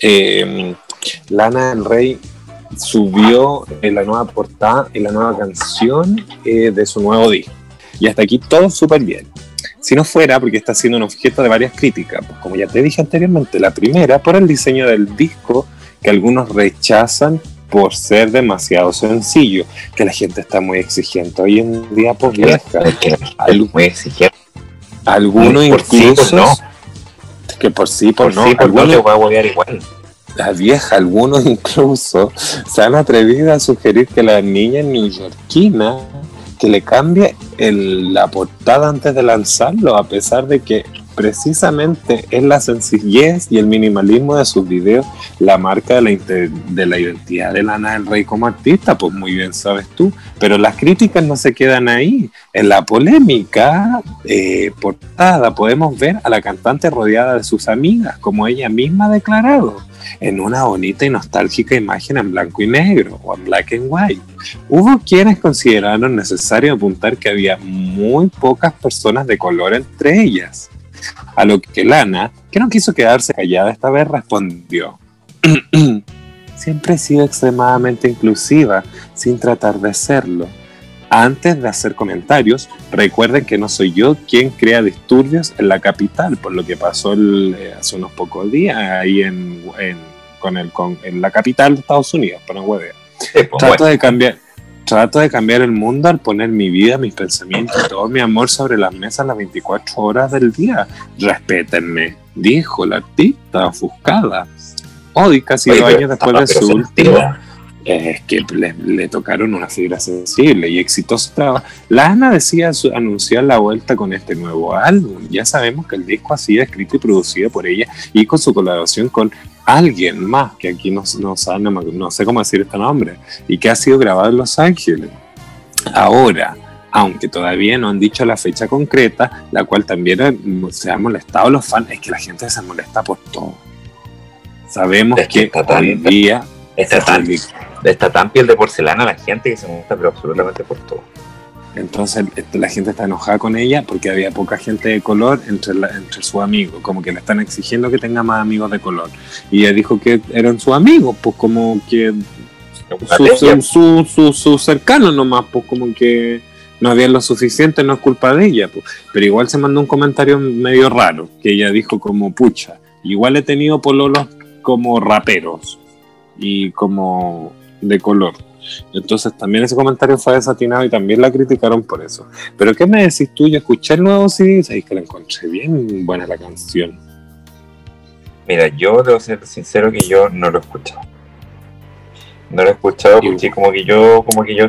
eh, Lana del Rey subió eh, la nueva portada y la nueva canción eh, de su nuevo disco. Y hasta aquí todo súper bien. Si no fuera porque está siendo un objeto de varias críticas, pues como ya te dije anteriormente, la primera por el diseño del disco que algunos rechazan por ser demasiado sencillo, que la gente está muy exigente hoy en día, pues vieja. Muy exigente. Algunos Por sí, incluso por no. que por sí, Por por, sí, no, por no algunos- te voy a volver igual. la vieja, algunos *laughs* incluso se han atrevido a sugerir que la niña neoyorquina que le cambie el- la portada antes de lanzarlo, a pesar de que precisamente es la sencillez y el minimalismo de sus videos la marca de la, de identidad de Lana del Rey como artista, pues muy bien sabes tú, pero las críticas no se quedan ahí. En la polémica eh, portada podemos ver a la cantante rodeada de sus amigas, como ella misma ha declarado en una bonita y nostálgica imagen en blanco y negro o en black and white. Hubo quienes consideraron necesario apuntar que había muy pocas personas de color entre ellas. A lo que Lana, que no quiso quedarse callada esta vez, respondió. *clears throat* Siempre he sido extremadamente inclusiva, sin tratar de serlo. Antes de hacer comentarios, recuerden que no soy yo quien crea disturbios en la capital, por lo que pasó el- eh, hace unos pocos días ahí en, en- con el, con, en la capital de Estados Unidos, para no. Sí, pues, Trato bueno. de cambiar. Trato de cambiar el mundo al poner mi vida, mis pensamientos y todo mi amor sobre las mesas las 24 horas del día. Respétenme, dijo la artista ofuscada. Hoy, casi Oye, dos años después de su sentida. Es que le, le tocaron una fibra sensible y exitoso trabajo. Lana decía su- anunciar la vuelta con este nuevo álbum. Ya sabemos que el disco ha sido escrito y producido por ella y con su colaboración con alguien más, que aquí no, no, sabe- no, no sé cómo decir este nombre, y que ha sido grabado en Los Ángeles. Ahora, aunque todavía no han dicho la fecha concreta, la cual también se han molestado los fans, es que la gente se molesta por todo. Sabemos que que hoy día Está tan, está tan piel de porcelana la gente que se gusta, pero absolutamente por todo. Entonces la gente está enojada con ella porque había poca gente de color entre, la- entre sus amigos, como que le están exigiendo que tenga más amigos de color. Y ella dijo que eran sus amigos, pues como que su, su, su, su, su cercano nomás, pues como que no había lo suficiente, no es culpa de ella. Pues. Pero igual se mandó un comentario medio raro, que ella dijo como, pucha, igual he tenido pololos como raperos y como de color. Entonces también ese comentario fue desatinado y también la criticaron por eso. Pero ¿qué me decís tú? Yo escuché el nuevo CD y que la encontré bien buena la canción. Mira, yo debo ser sincero que yo no lo he escuchado. No lo he escuchado porque como que yo, como que yo,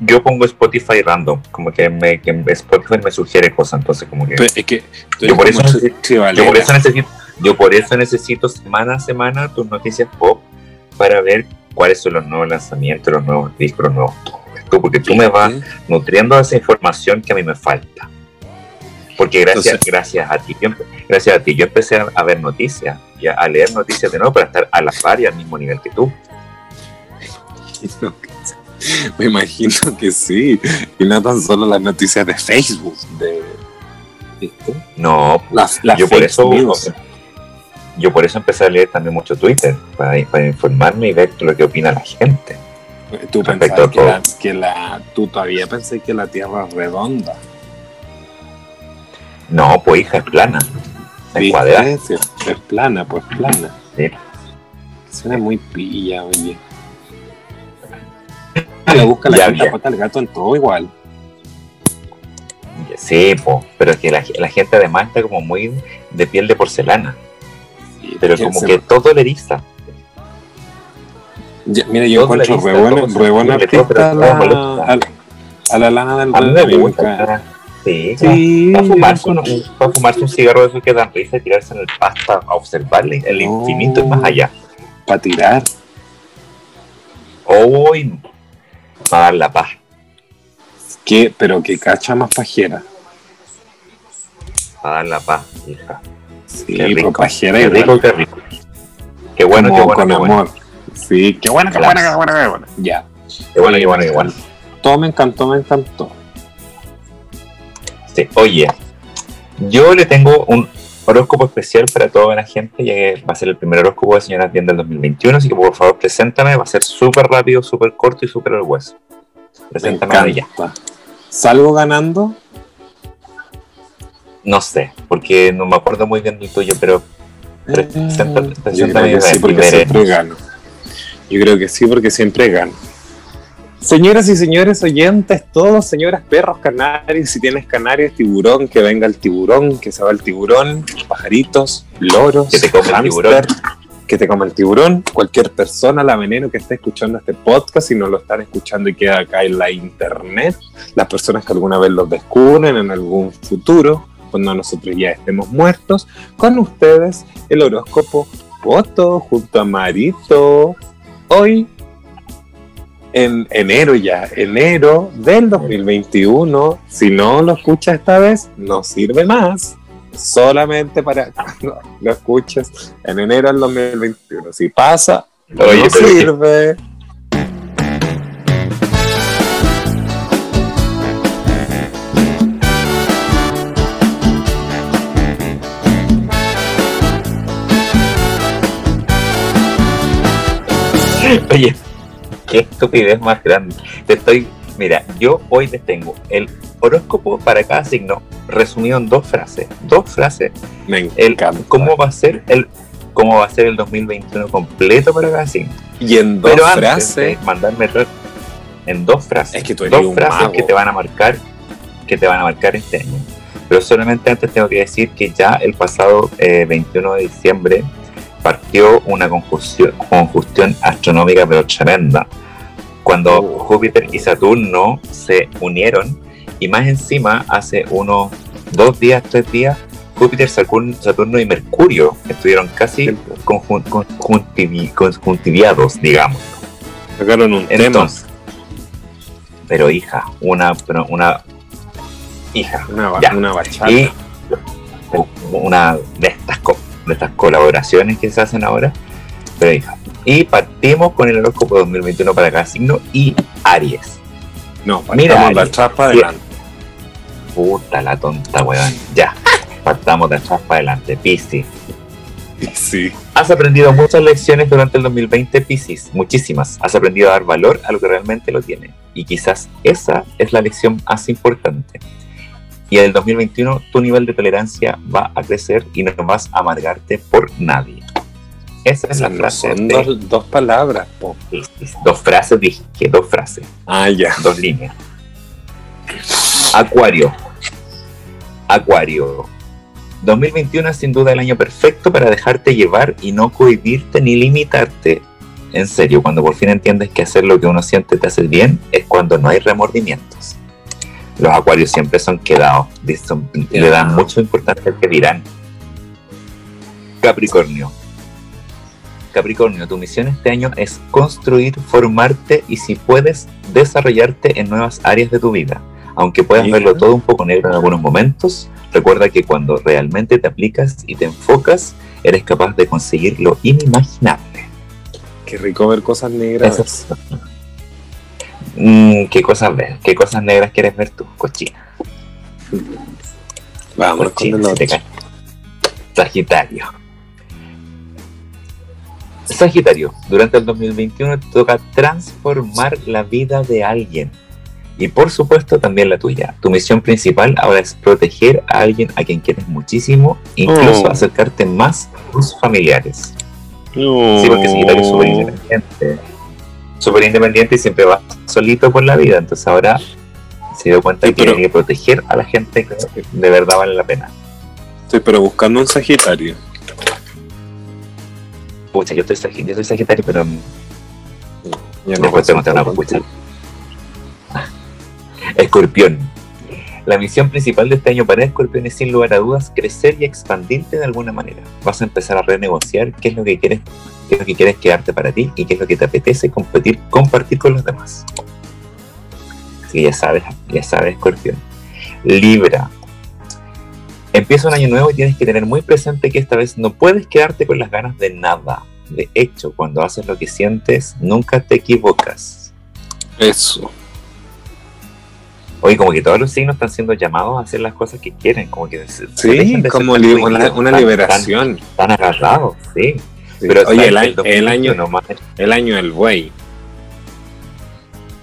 yo pongo Spotify random, como que, me, que Spotify me sugiere cosas, entonces como que... Pero es que yo por, eso, yo por eso necesito, yo por eso necesito semana a semana tus noticias pop para ver cuáles son los nuevos lanzamientos, los nuevos discos, los nuevos todo esto, porque tú me vas nutriendo de esa información que a mí me falta. Porque gracias, gracias a ti, yo, gracias a ti, yo empecé a, ver noticias y a, leer noticias de nuevo para estar a la par y al mismo nivel que tú. *laughs* Me imagino que sí. Y no tan solo las noticias de Facebook, de No, las, las yo por eso yo por eso empecé a leer también mucho Twitter, para, para informarme y ver lo que opina la gente. Tú pensabas que la, que la, tú todavía pensé que la Tierra es redonda. No, pues hija, es plana. Es cuadrada. Es, es plana, pues plana. Sí. Suena muy pilla, oye. Le busca la gente pata al gato en todo igual. Sí, po, pero es que la, la, gente además está como muy de piel de porcelana. Pero como que todo le eriza. Ya, mira, yo encuentro re buena, re buena a la, a, la lana del. Sí, sí para, fumarse un, para fumarse un cigarro de esos que dan risa y tirarse en el pasto a observarle el infinito y más allá. Para tirar. Hoy, para dar la paz. ¿Qué? Pero que cacha más pajera. Para dar la paz, hija. Sí, qué rico, pajera qué rico, qué rico. Qué bueno, qué bueno, con qué amor. bueno. Sí, qué bueno, qué bueno, qué bueno, qué bueno. Ya. Qué bueno, qué bueno, qué bueno. Todo me encantó, me encantó. Sí, oye, yo le tengo un horóscopo especial para toda la gente, ya que va a ser el primer horóscopo de Señoras Bien del 2021, así que por favor preséntame, va a ser súper rápido, súper corto y súper al hueso. Preséntame ya. ¿Salgo ganando? No sé, porque no me acuerdo muy bien del tuyo, pero Eh, Yo creo que sí, porque siempre gano. Yo creo que sí, porque siempre gano. Señoras y señores oyentes, todos, señoras, perros, canarios, si tienes canarios, tiburón, que venga el tiburón, que se va el tiburón, pajaritos, loros, Que te come el tiburón. que te coma el tiburón, cualquier persona, la veneno que esté escuchando este podcast, si no lo están escuchando y queda acá en la internet, las personas que alguna vez los descubren en algún futuro, cuando nosotros ya estemos muertos, con ustedes el horóscopo Poto junto a Marito. Hoy en enero ya, enero del 2021. Si no lo escuchas esta vez, no sirve más. Solamente para *laughs* cuando lo escuches en enero del 2021. Si pasa, Oye, no sirve. *laughs* Oye, qué estupidez más grande. Te estoy, mira, yo hoy les tengo el horóscopo para cada signo resumido en dos frases. Dos frases. Me El, encanta. ¿Cómo va a ser el cómo va a ser el 2021 completo para cada signo? Y en dos Pero antes frases. de mandarme el en dos frases. Es que tú eres dos un frases mago. que te van a marcar que te van a marcar este año. Pero solamente antes tengo que decir que ya el pasado eh, 21 de diciembre partió una conjunción, conjunción astronómica pero tremenda. Cuando Oh. Júpiter y Saturno se unieron y más encima hace unos dos días, tres días, Júpiter, Saturno, y Mercurio estuvieron casi conjun- conjuntivi- conjuntiviados, digamos. Sacaron un Entonces, pero hija, una, pero una hija, una, ya. una bachata. y una de estas, co- de estas colaboraciones que se hacen ahora, pero hija. Y partimos con el horóscopo 2021 para cada signo y Aries. No, Mira, partamos de Ari. atrás para adelante. Puta la tonta, weón. Ya, partamos de atrás para adelante. Piscis. Sí. Has aprendido muchas lecciones durante el 2020, Piscis, muchísimas. Has aprendido a dar valor a lo que realmente lo tiene. Y quizás esa es la lección más importante. Y en el 2021 tu nivel de tolerancia va a crecer y no vas a amargarte por nadie. Esa es la No frase. son de- dos, dos palabras, po. Dos frases, dije, dos frases, Ah, ya. dos líneas. Acuario. Acuario. 2021 es sin duda el año perfecto para dejarte llevar y no cohibirte ni limitarte. En serio, cuando por fin entiendes que hacer lo que uno siente te hace bien, es cuando no hay remordimientos. Los acuarios siempre son quedados, dicen- le dan mucha importancia al que dirán. Capricornio. Capricornio, tu misión este año es construir, formarte y si puedes, desarrollarte en nuevas áreas de tu vida. Aunque puedas verlo todo un poco negro en algunos momentos, recuerda que cuando realmente te aplicas y te enfocas, eres capaz de conseguir lo inimaginable. Qué rico ver cosas negras. Eso Mm, ¿Qué cosas ves? ¿Qué cosas negras quieres ver tú, cochina? Vamos con Cochina, el otro. cae. Sagitario. Sagitario, durante el 2021 te toca transformar la vida de alguien y por supuesto también la tuya. Tu misión principal ahora es proteger a alguien a quien quieres muchísimo, incluso Oh. acercarte más a tus familiares. Sí, porque Sagitario es súper independiente. Súper independiente y siempre va solito por la vida. Entonces ahora se dio cuenta Sí, que tiene que proteger a la gente que de verdad vale la pena. Estoy pero buscando un Sagitario. Pucha, yo, estoy, yo soy Sagitario, pero mm, Ya después te una pucha. *laughs* Escorpión. La misión principal de este año para Escorpión es sin lugar a dudas crecer y expandirte de alguna manera. Vas a empezar a renegociar qué es lo que quieres, qué es lo que quieres quedarte para ti y qué es lo que te apetece competir, compartir con los demás. Ya sabes, ya sabes, Escorpión. Libra. Empieza un año nuevo y tienes que tener muy presente que esta vez no puedes quedarte con las ganas de nada. De hecho, cuando haces lo que sientes, nunca te equivocas. Eso. Oye, como que todos los signos están siendo llamados a hacer las cosas que quieren, como que se- Sí, como li- una, una liberación. Tan agarrados, sí. Sí. Pero Oye, el, año- el año, 2021 más- el año del buey.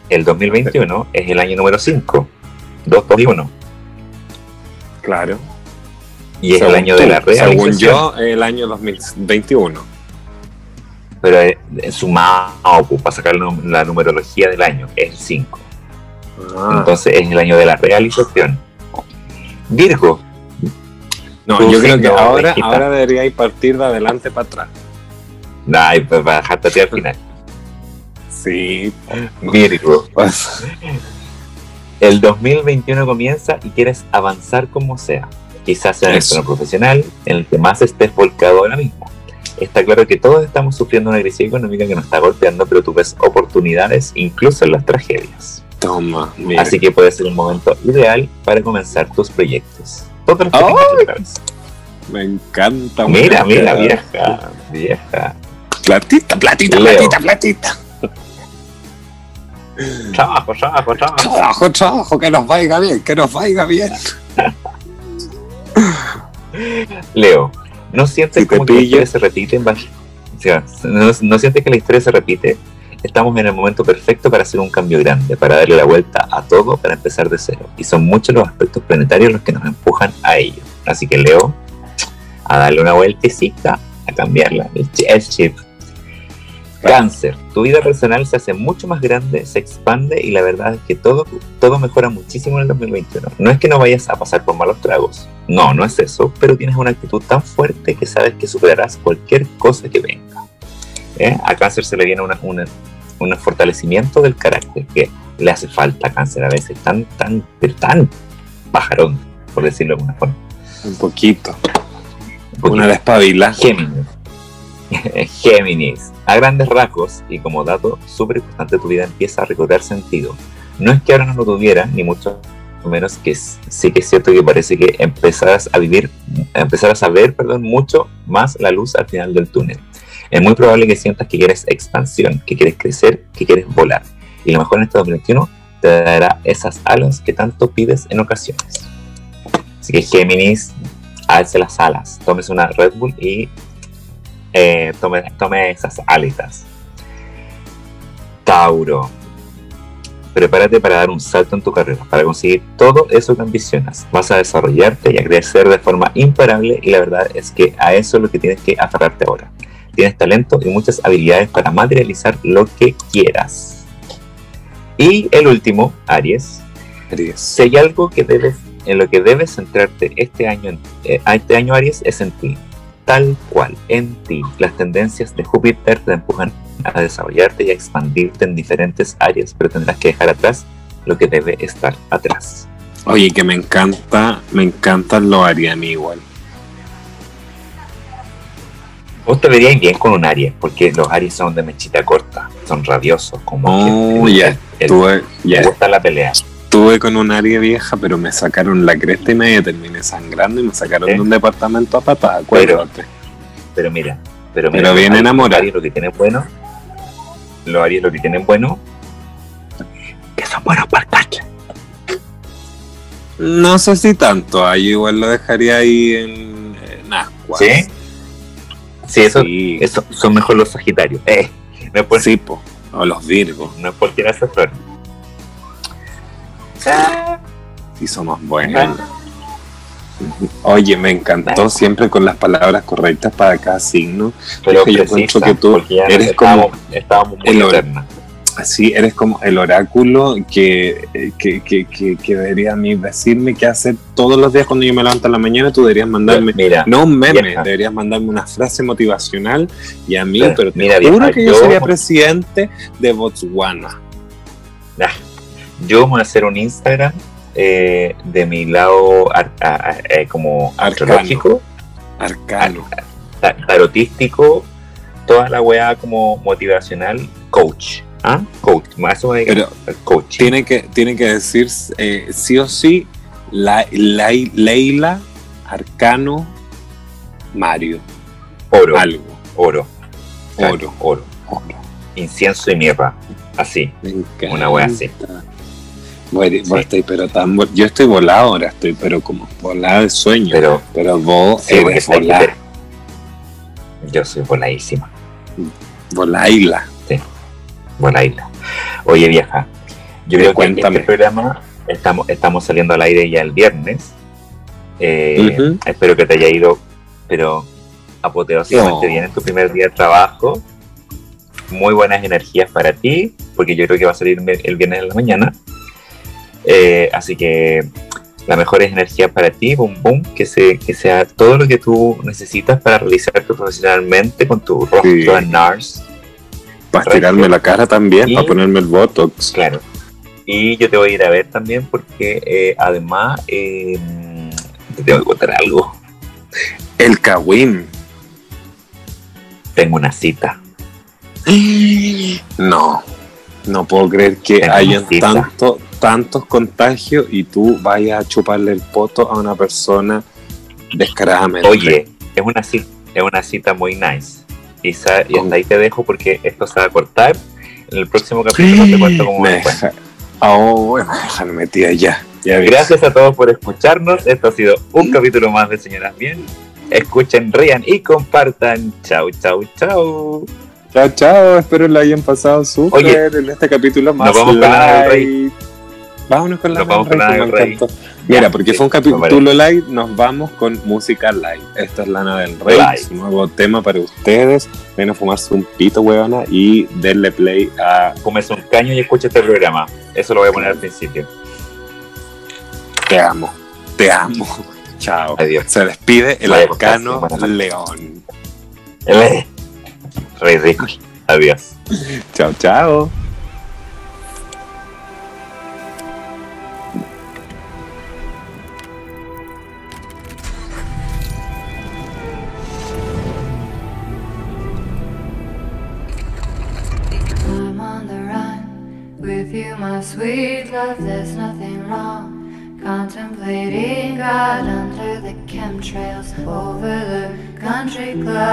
el 2021 es el año número 5, 2, 2 y 1. Claro. Y es el Según año tú, de la realización. Según yo, el año 2021. Pero es, es sumado pues, para sacar la, la numerología del año, es el 5. Ah. Entonces es el año de la realización. Virgo, no, yo creo que ahora, hijita. ahora debería ir partir de adelante para atrás. ay, pues ti al final. Sí. Virgo, Pues, el 2021 comienza y quieres avanzar como sea. Quizás sea en el plano profesional, en el que más estés volcado ahora mismo. Está claro que todos estamos sufriendo una crisis económica que nos está golpeando, pero tú ves oportunidades incluso en las tragedias. Toma, mira. Así que puede ser un momento ideal para comenzar tus proyectos. Todos. Me encanta. Mira, mira, vieja, vieja. Platita, platita, Leo. platita, platita. Trabajo, trabajo, trabajo. Trabajo, trabajo, que nos vaya bien, que nos vaya bien. Leo, ¿no sientes Si te como que la historia se repite? en o sea, ¿no, no sientes que la historia se repite? Estamos en el momento perfecto para hacer un cambio grande, para darle la vuelta a todo, para empezar de cero. Y son muchos los aspectos planetarios los que nos empujan a ello. Así que Leo, a darle una vueltecita, a cambiarla, el, chi- el chip. Cáncer, tu vida personal se hace mucho más grande, se expande y la verdad es que todo, todo mejora muchísimo en el 2021. No es que no vayas a pasar por malos tragos, no, no es eso, pero tienes una actitud tan fuerte que sabes que superarás cualquier cosa que venga. ¿Eh? A Cáncer se le viene una, una- un fortalecimiento del carácter que le hace falta a Cáncer a veces, tan, tan, tan pajarón, por decirlo de alguna forma. Un poquito. Un poquito. Una despabila. Géminis. *laughs* Géminis. A grandes rasgos, y como dato súper importante, tu vida empieza a recobrar sentido. No es que ahora no lo tuviera, ni mucho menos que sí que es cierto que parece que empezarás a vivir, empezarás a ver, perdón, mucho más la luz al final del túnel. Es muy probable que sientas que quieres expansión, que quieres crecer, que quieres volar. Y lo mejor en este 2021 te dará esas alas que tanto pides en ocasiones. Así que Géminis, alce las alas, tomes una Red Bull y eh, tome, tome esas alitas. Tauro, prepárate para dar un salto en tu carrera, para conseguir todo eso que ambicionas. Vas a desarrollarte y a crecer de forma imparable y la verdad es que a eso es lo que tienes que aferrarte ahora. Tienes talento y muchas habilidades para materializar lo que quieras. Y el último, Aries, Aries. si hay algo que debes, en lo que debes centrarte este año, eh, este año Aries, es en ti. Tal cual, en ti. Las tendencias de Júpiter te empujan a desarrollarte y a expandirte en diferentes áreas, pero tendrás que dejar atrás lo que debe estar atrás. Oye, que me encanta, me encantan los Aries a mí igual. Vos te verías bien con un Aries, porque los Aries son de mechita corta, son rabiosos, como Oh, que ya. gusta la pelea. estuve con un Aries vieja, pero me sacaron la cresta y media, terminé sangrando y me sacaron ¿Sí? de un departamento a patada, Pero- acuérdate. Pero mira, pero, Pero mira, bien los Aries- enamorado. Los Aries lo que tienen bueno, los Aries lo que tienen bueno, que son buenos para el. No sé si tanto, ahí igual lo dejaría ahí en, en ascuas. ¿Sí? Sí, eso, Sí, eso son mejor los Sagitarios. Eh, no es por, sí, po. o los Virgos, no es por tirarse flores. sí somos buenos. Oye, me encantó siempre con las palabras correctas para cada signo. Pero que yo encuentro que tú eres como estábamos muy el or- Así eres como el oráculo que, que, que, que, que debería a mí decirme qué hacer todos los días cuando yo me levanto en la mañana. Tú deberías mandarme, Mira, no un meme, vieja. deberías mandarme una frase motivacional y a mí, Pero, pero te mira, juro vieja, que yo, yo- sería presidente de Botswana. yo voy a hacer un Instagram eh, de mi lado ar- a- a- eh, como Arcano. astrológico, Arcano. ta- tarotístico, toda la weá como motivacional, coach. ¿Ah? Coach, más o menos Pero coach. tiene que, tiene que decir eh, sí o sí la, la- Leila, Arcano, Mario. Oro, Algo. oro, Oro. oro, Oro. incienso y mirra. Así. Una wea así. Bueno, vos estoy, pero tan yo estoy volado ahora, estoy pero como volado de sueño. Pero, Pero vos sí, eres te- yo soy voladísima. volaila. Volaíla. Oye, vieja, yo creo cuéntame. que este programa estamos, estamos saliendo al aire ya el viernes. Eh. Espero que te haya ido, pero apoteósicamente Oh. bien en tu primer día de trabajo. Muy buenas energías para ti, porque yo creo que va a salir el viernes en la mañana. Eh, así que la mejor energía para ti, boom boom, que, se, que sea todo lo que tú necesitas para realizarte profesionalmente con tu rostro Sí. en NARS. Para estirarme la cara también, Y- para ponerme el Botox. Claro. Y yo te voy a ir a ver también porque eh, además eh, te tengo que contar algo. El Kawin. Tengo una cita. *gasps* No, no puedo creer que Tengo hayan tanto, tantos contagios y tú vayas a chuparle el poto a una persona descaradamente. Oye, es una cita, es una cita muy nice. Y, sa- y hasta ahí te dejo porque esto se va a cortar. En el próximo capítulo te cuento cómo me deja, oh, bueno, me dejan metida ya. ya. Gracias a todos por escucharnos. Esto ha sido un capítulo más de Señoras Bien. Escuchen, rían y compartan. Chau, chau, chau. Chao, chao. Espero lo hayan pasado súper en este capítulo más nos vamos con Lana del Rey. Vámonos con la Nos vamos con Lana del Rey. Mira, porque fue un capítulo light, nos vamos con música light. Esta es Lana del Rey, su nuevo tema para ustedes. Ven a fumarse un pito, huevona, y denle play a Fúmese un caño y escucha este programa. Eso lo voy a poner al principio. Te amo, te amo. *laughs* Chao. Adiós. Se despide el arcano León. Rey rico. Adiós. Chao, chao. Sweet love. There's nothing wrong. Contemplating God under the chemtrails over the country club.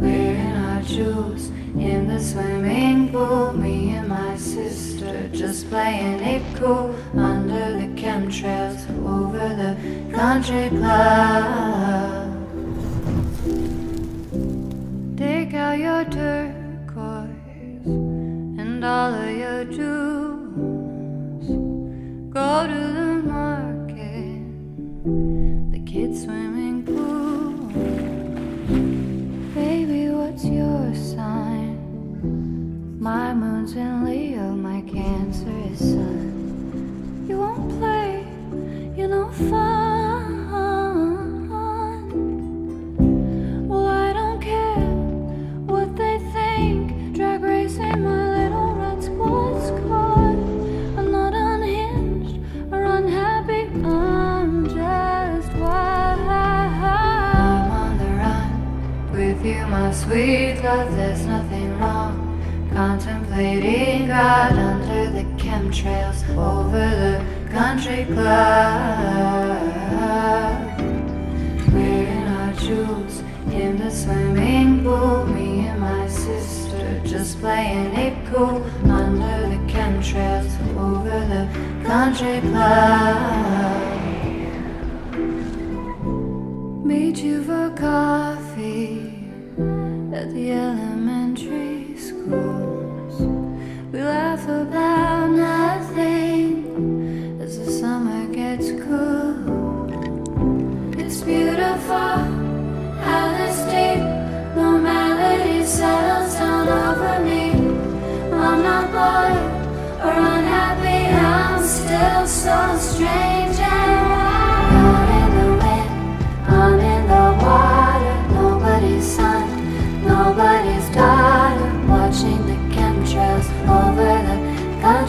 Wearing our jewels in the swimming pool. Me and my sister just playing it cool under the chemtrails over the country club. Take out your turquoise 夜。Sweet God, there's nothing wrong. Contemplating God under the chemtrails over the country club. We're in our jewels in the swimming pool. Me and my sister just playing it cool under the chemtrails over the country club. Meet you for coffee at the elementary schools. We laugh about nothing as the summer gets cool. It's beautiful how this deep normality settles down over me. I'm not bored or unhappy, I'm still so strange.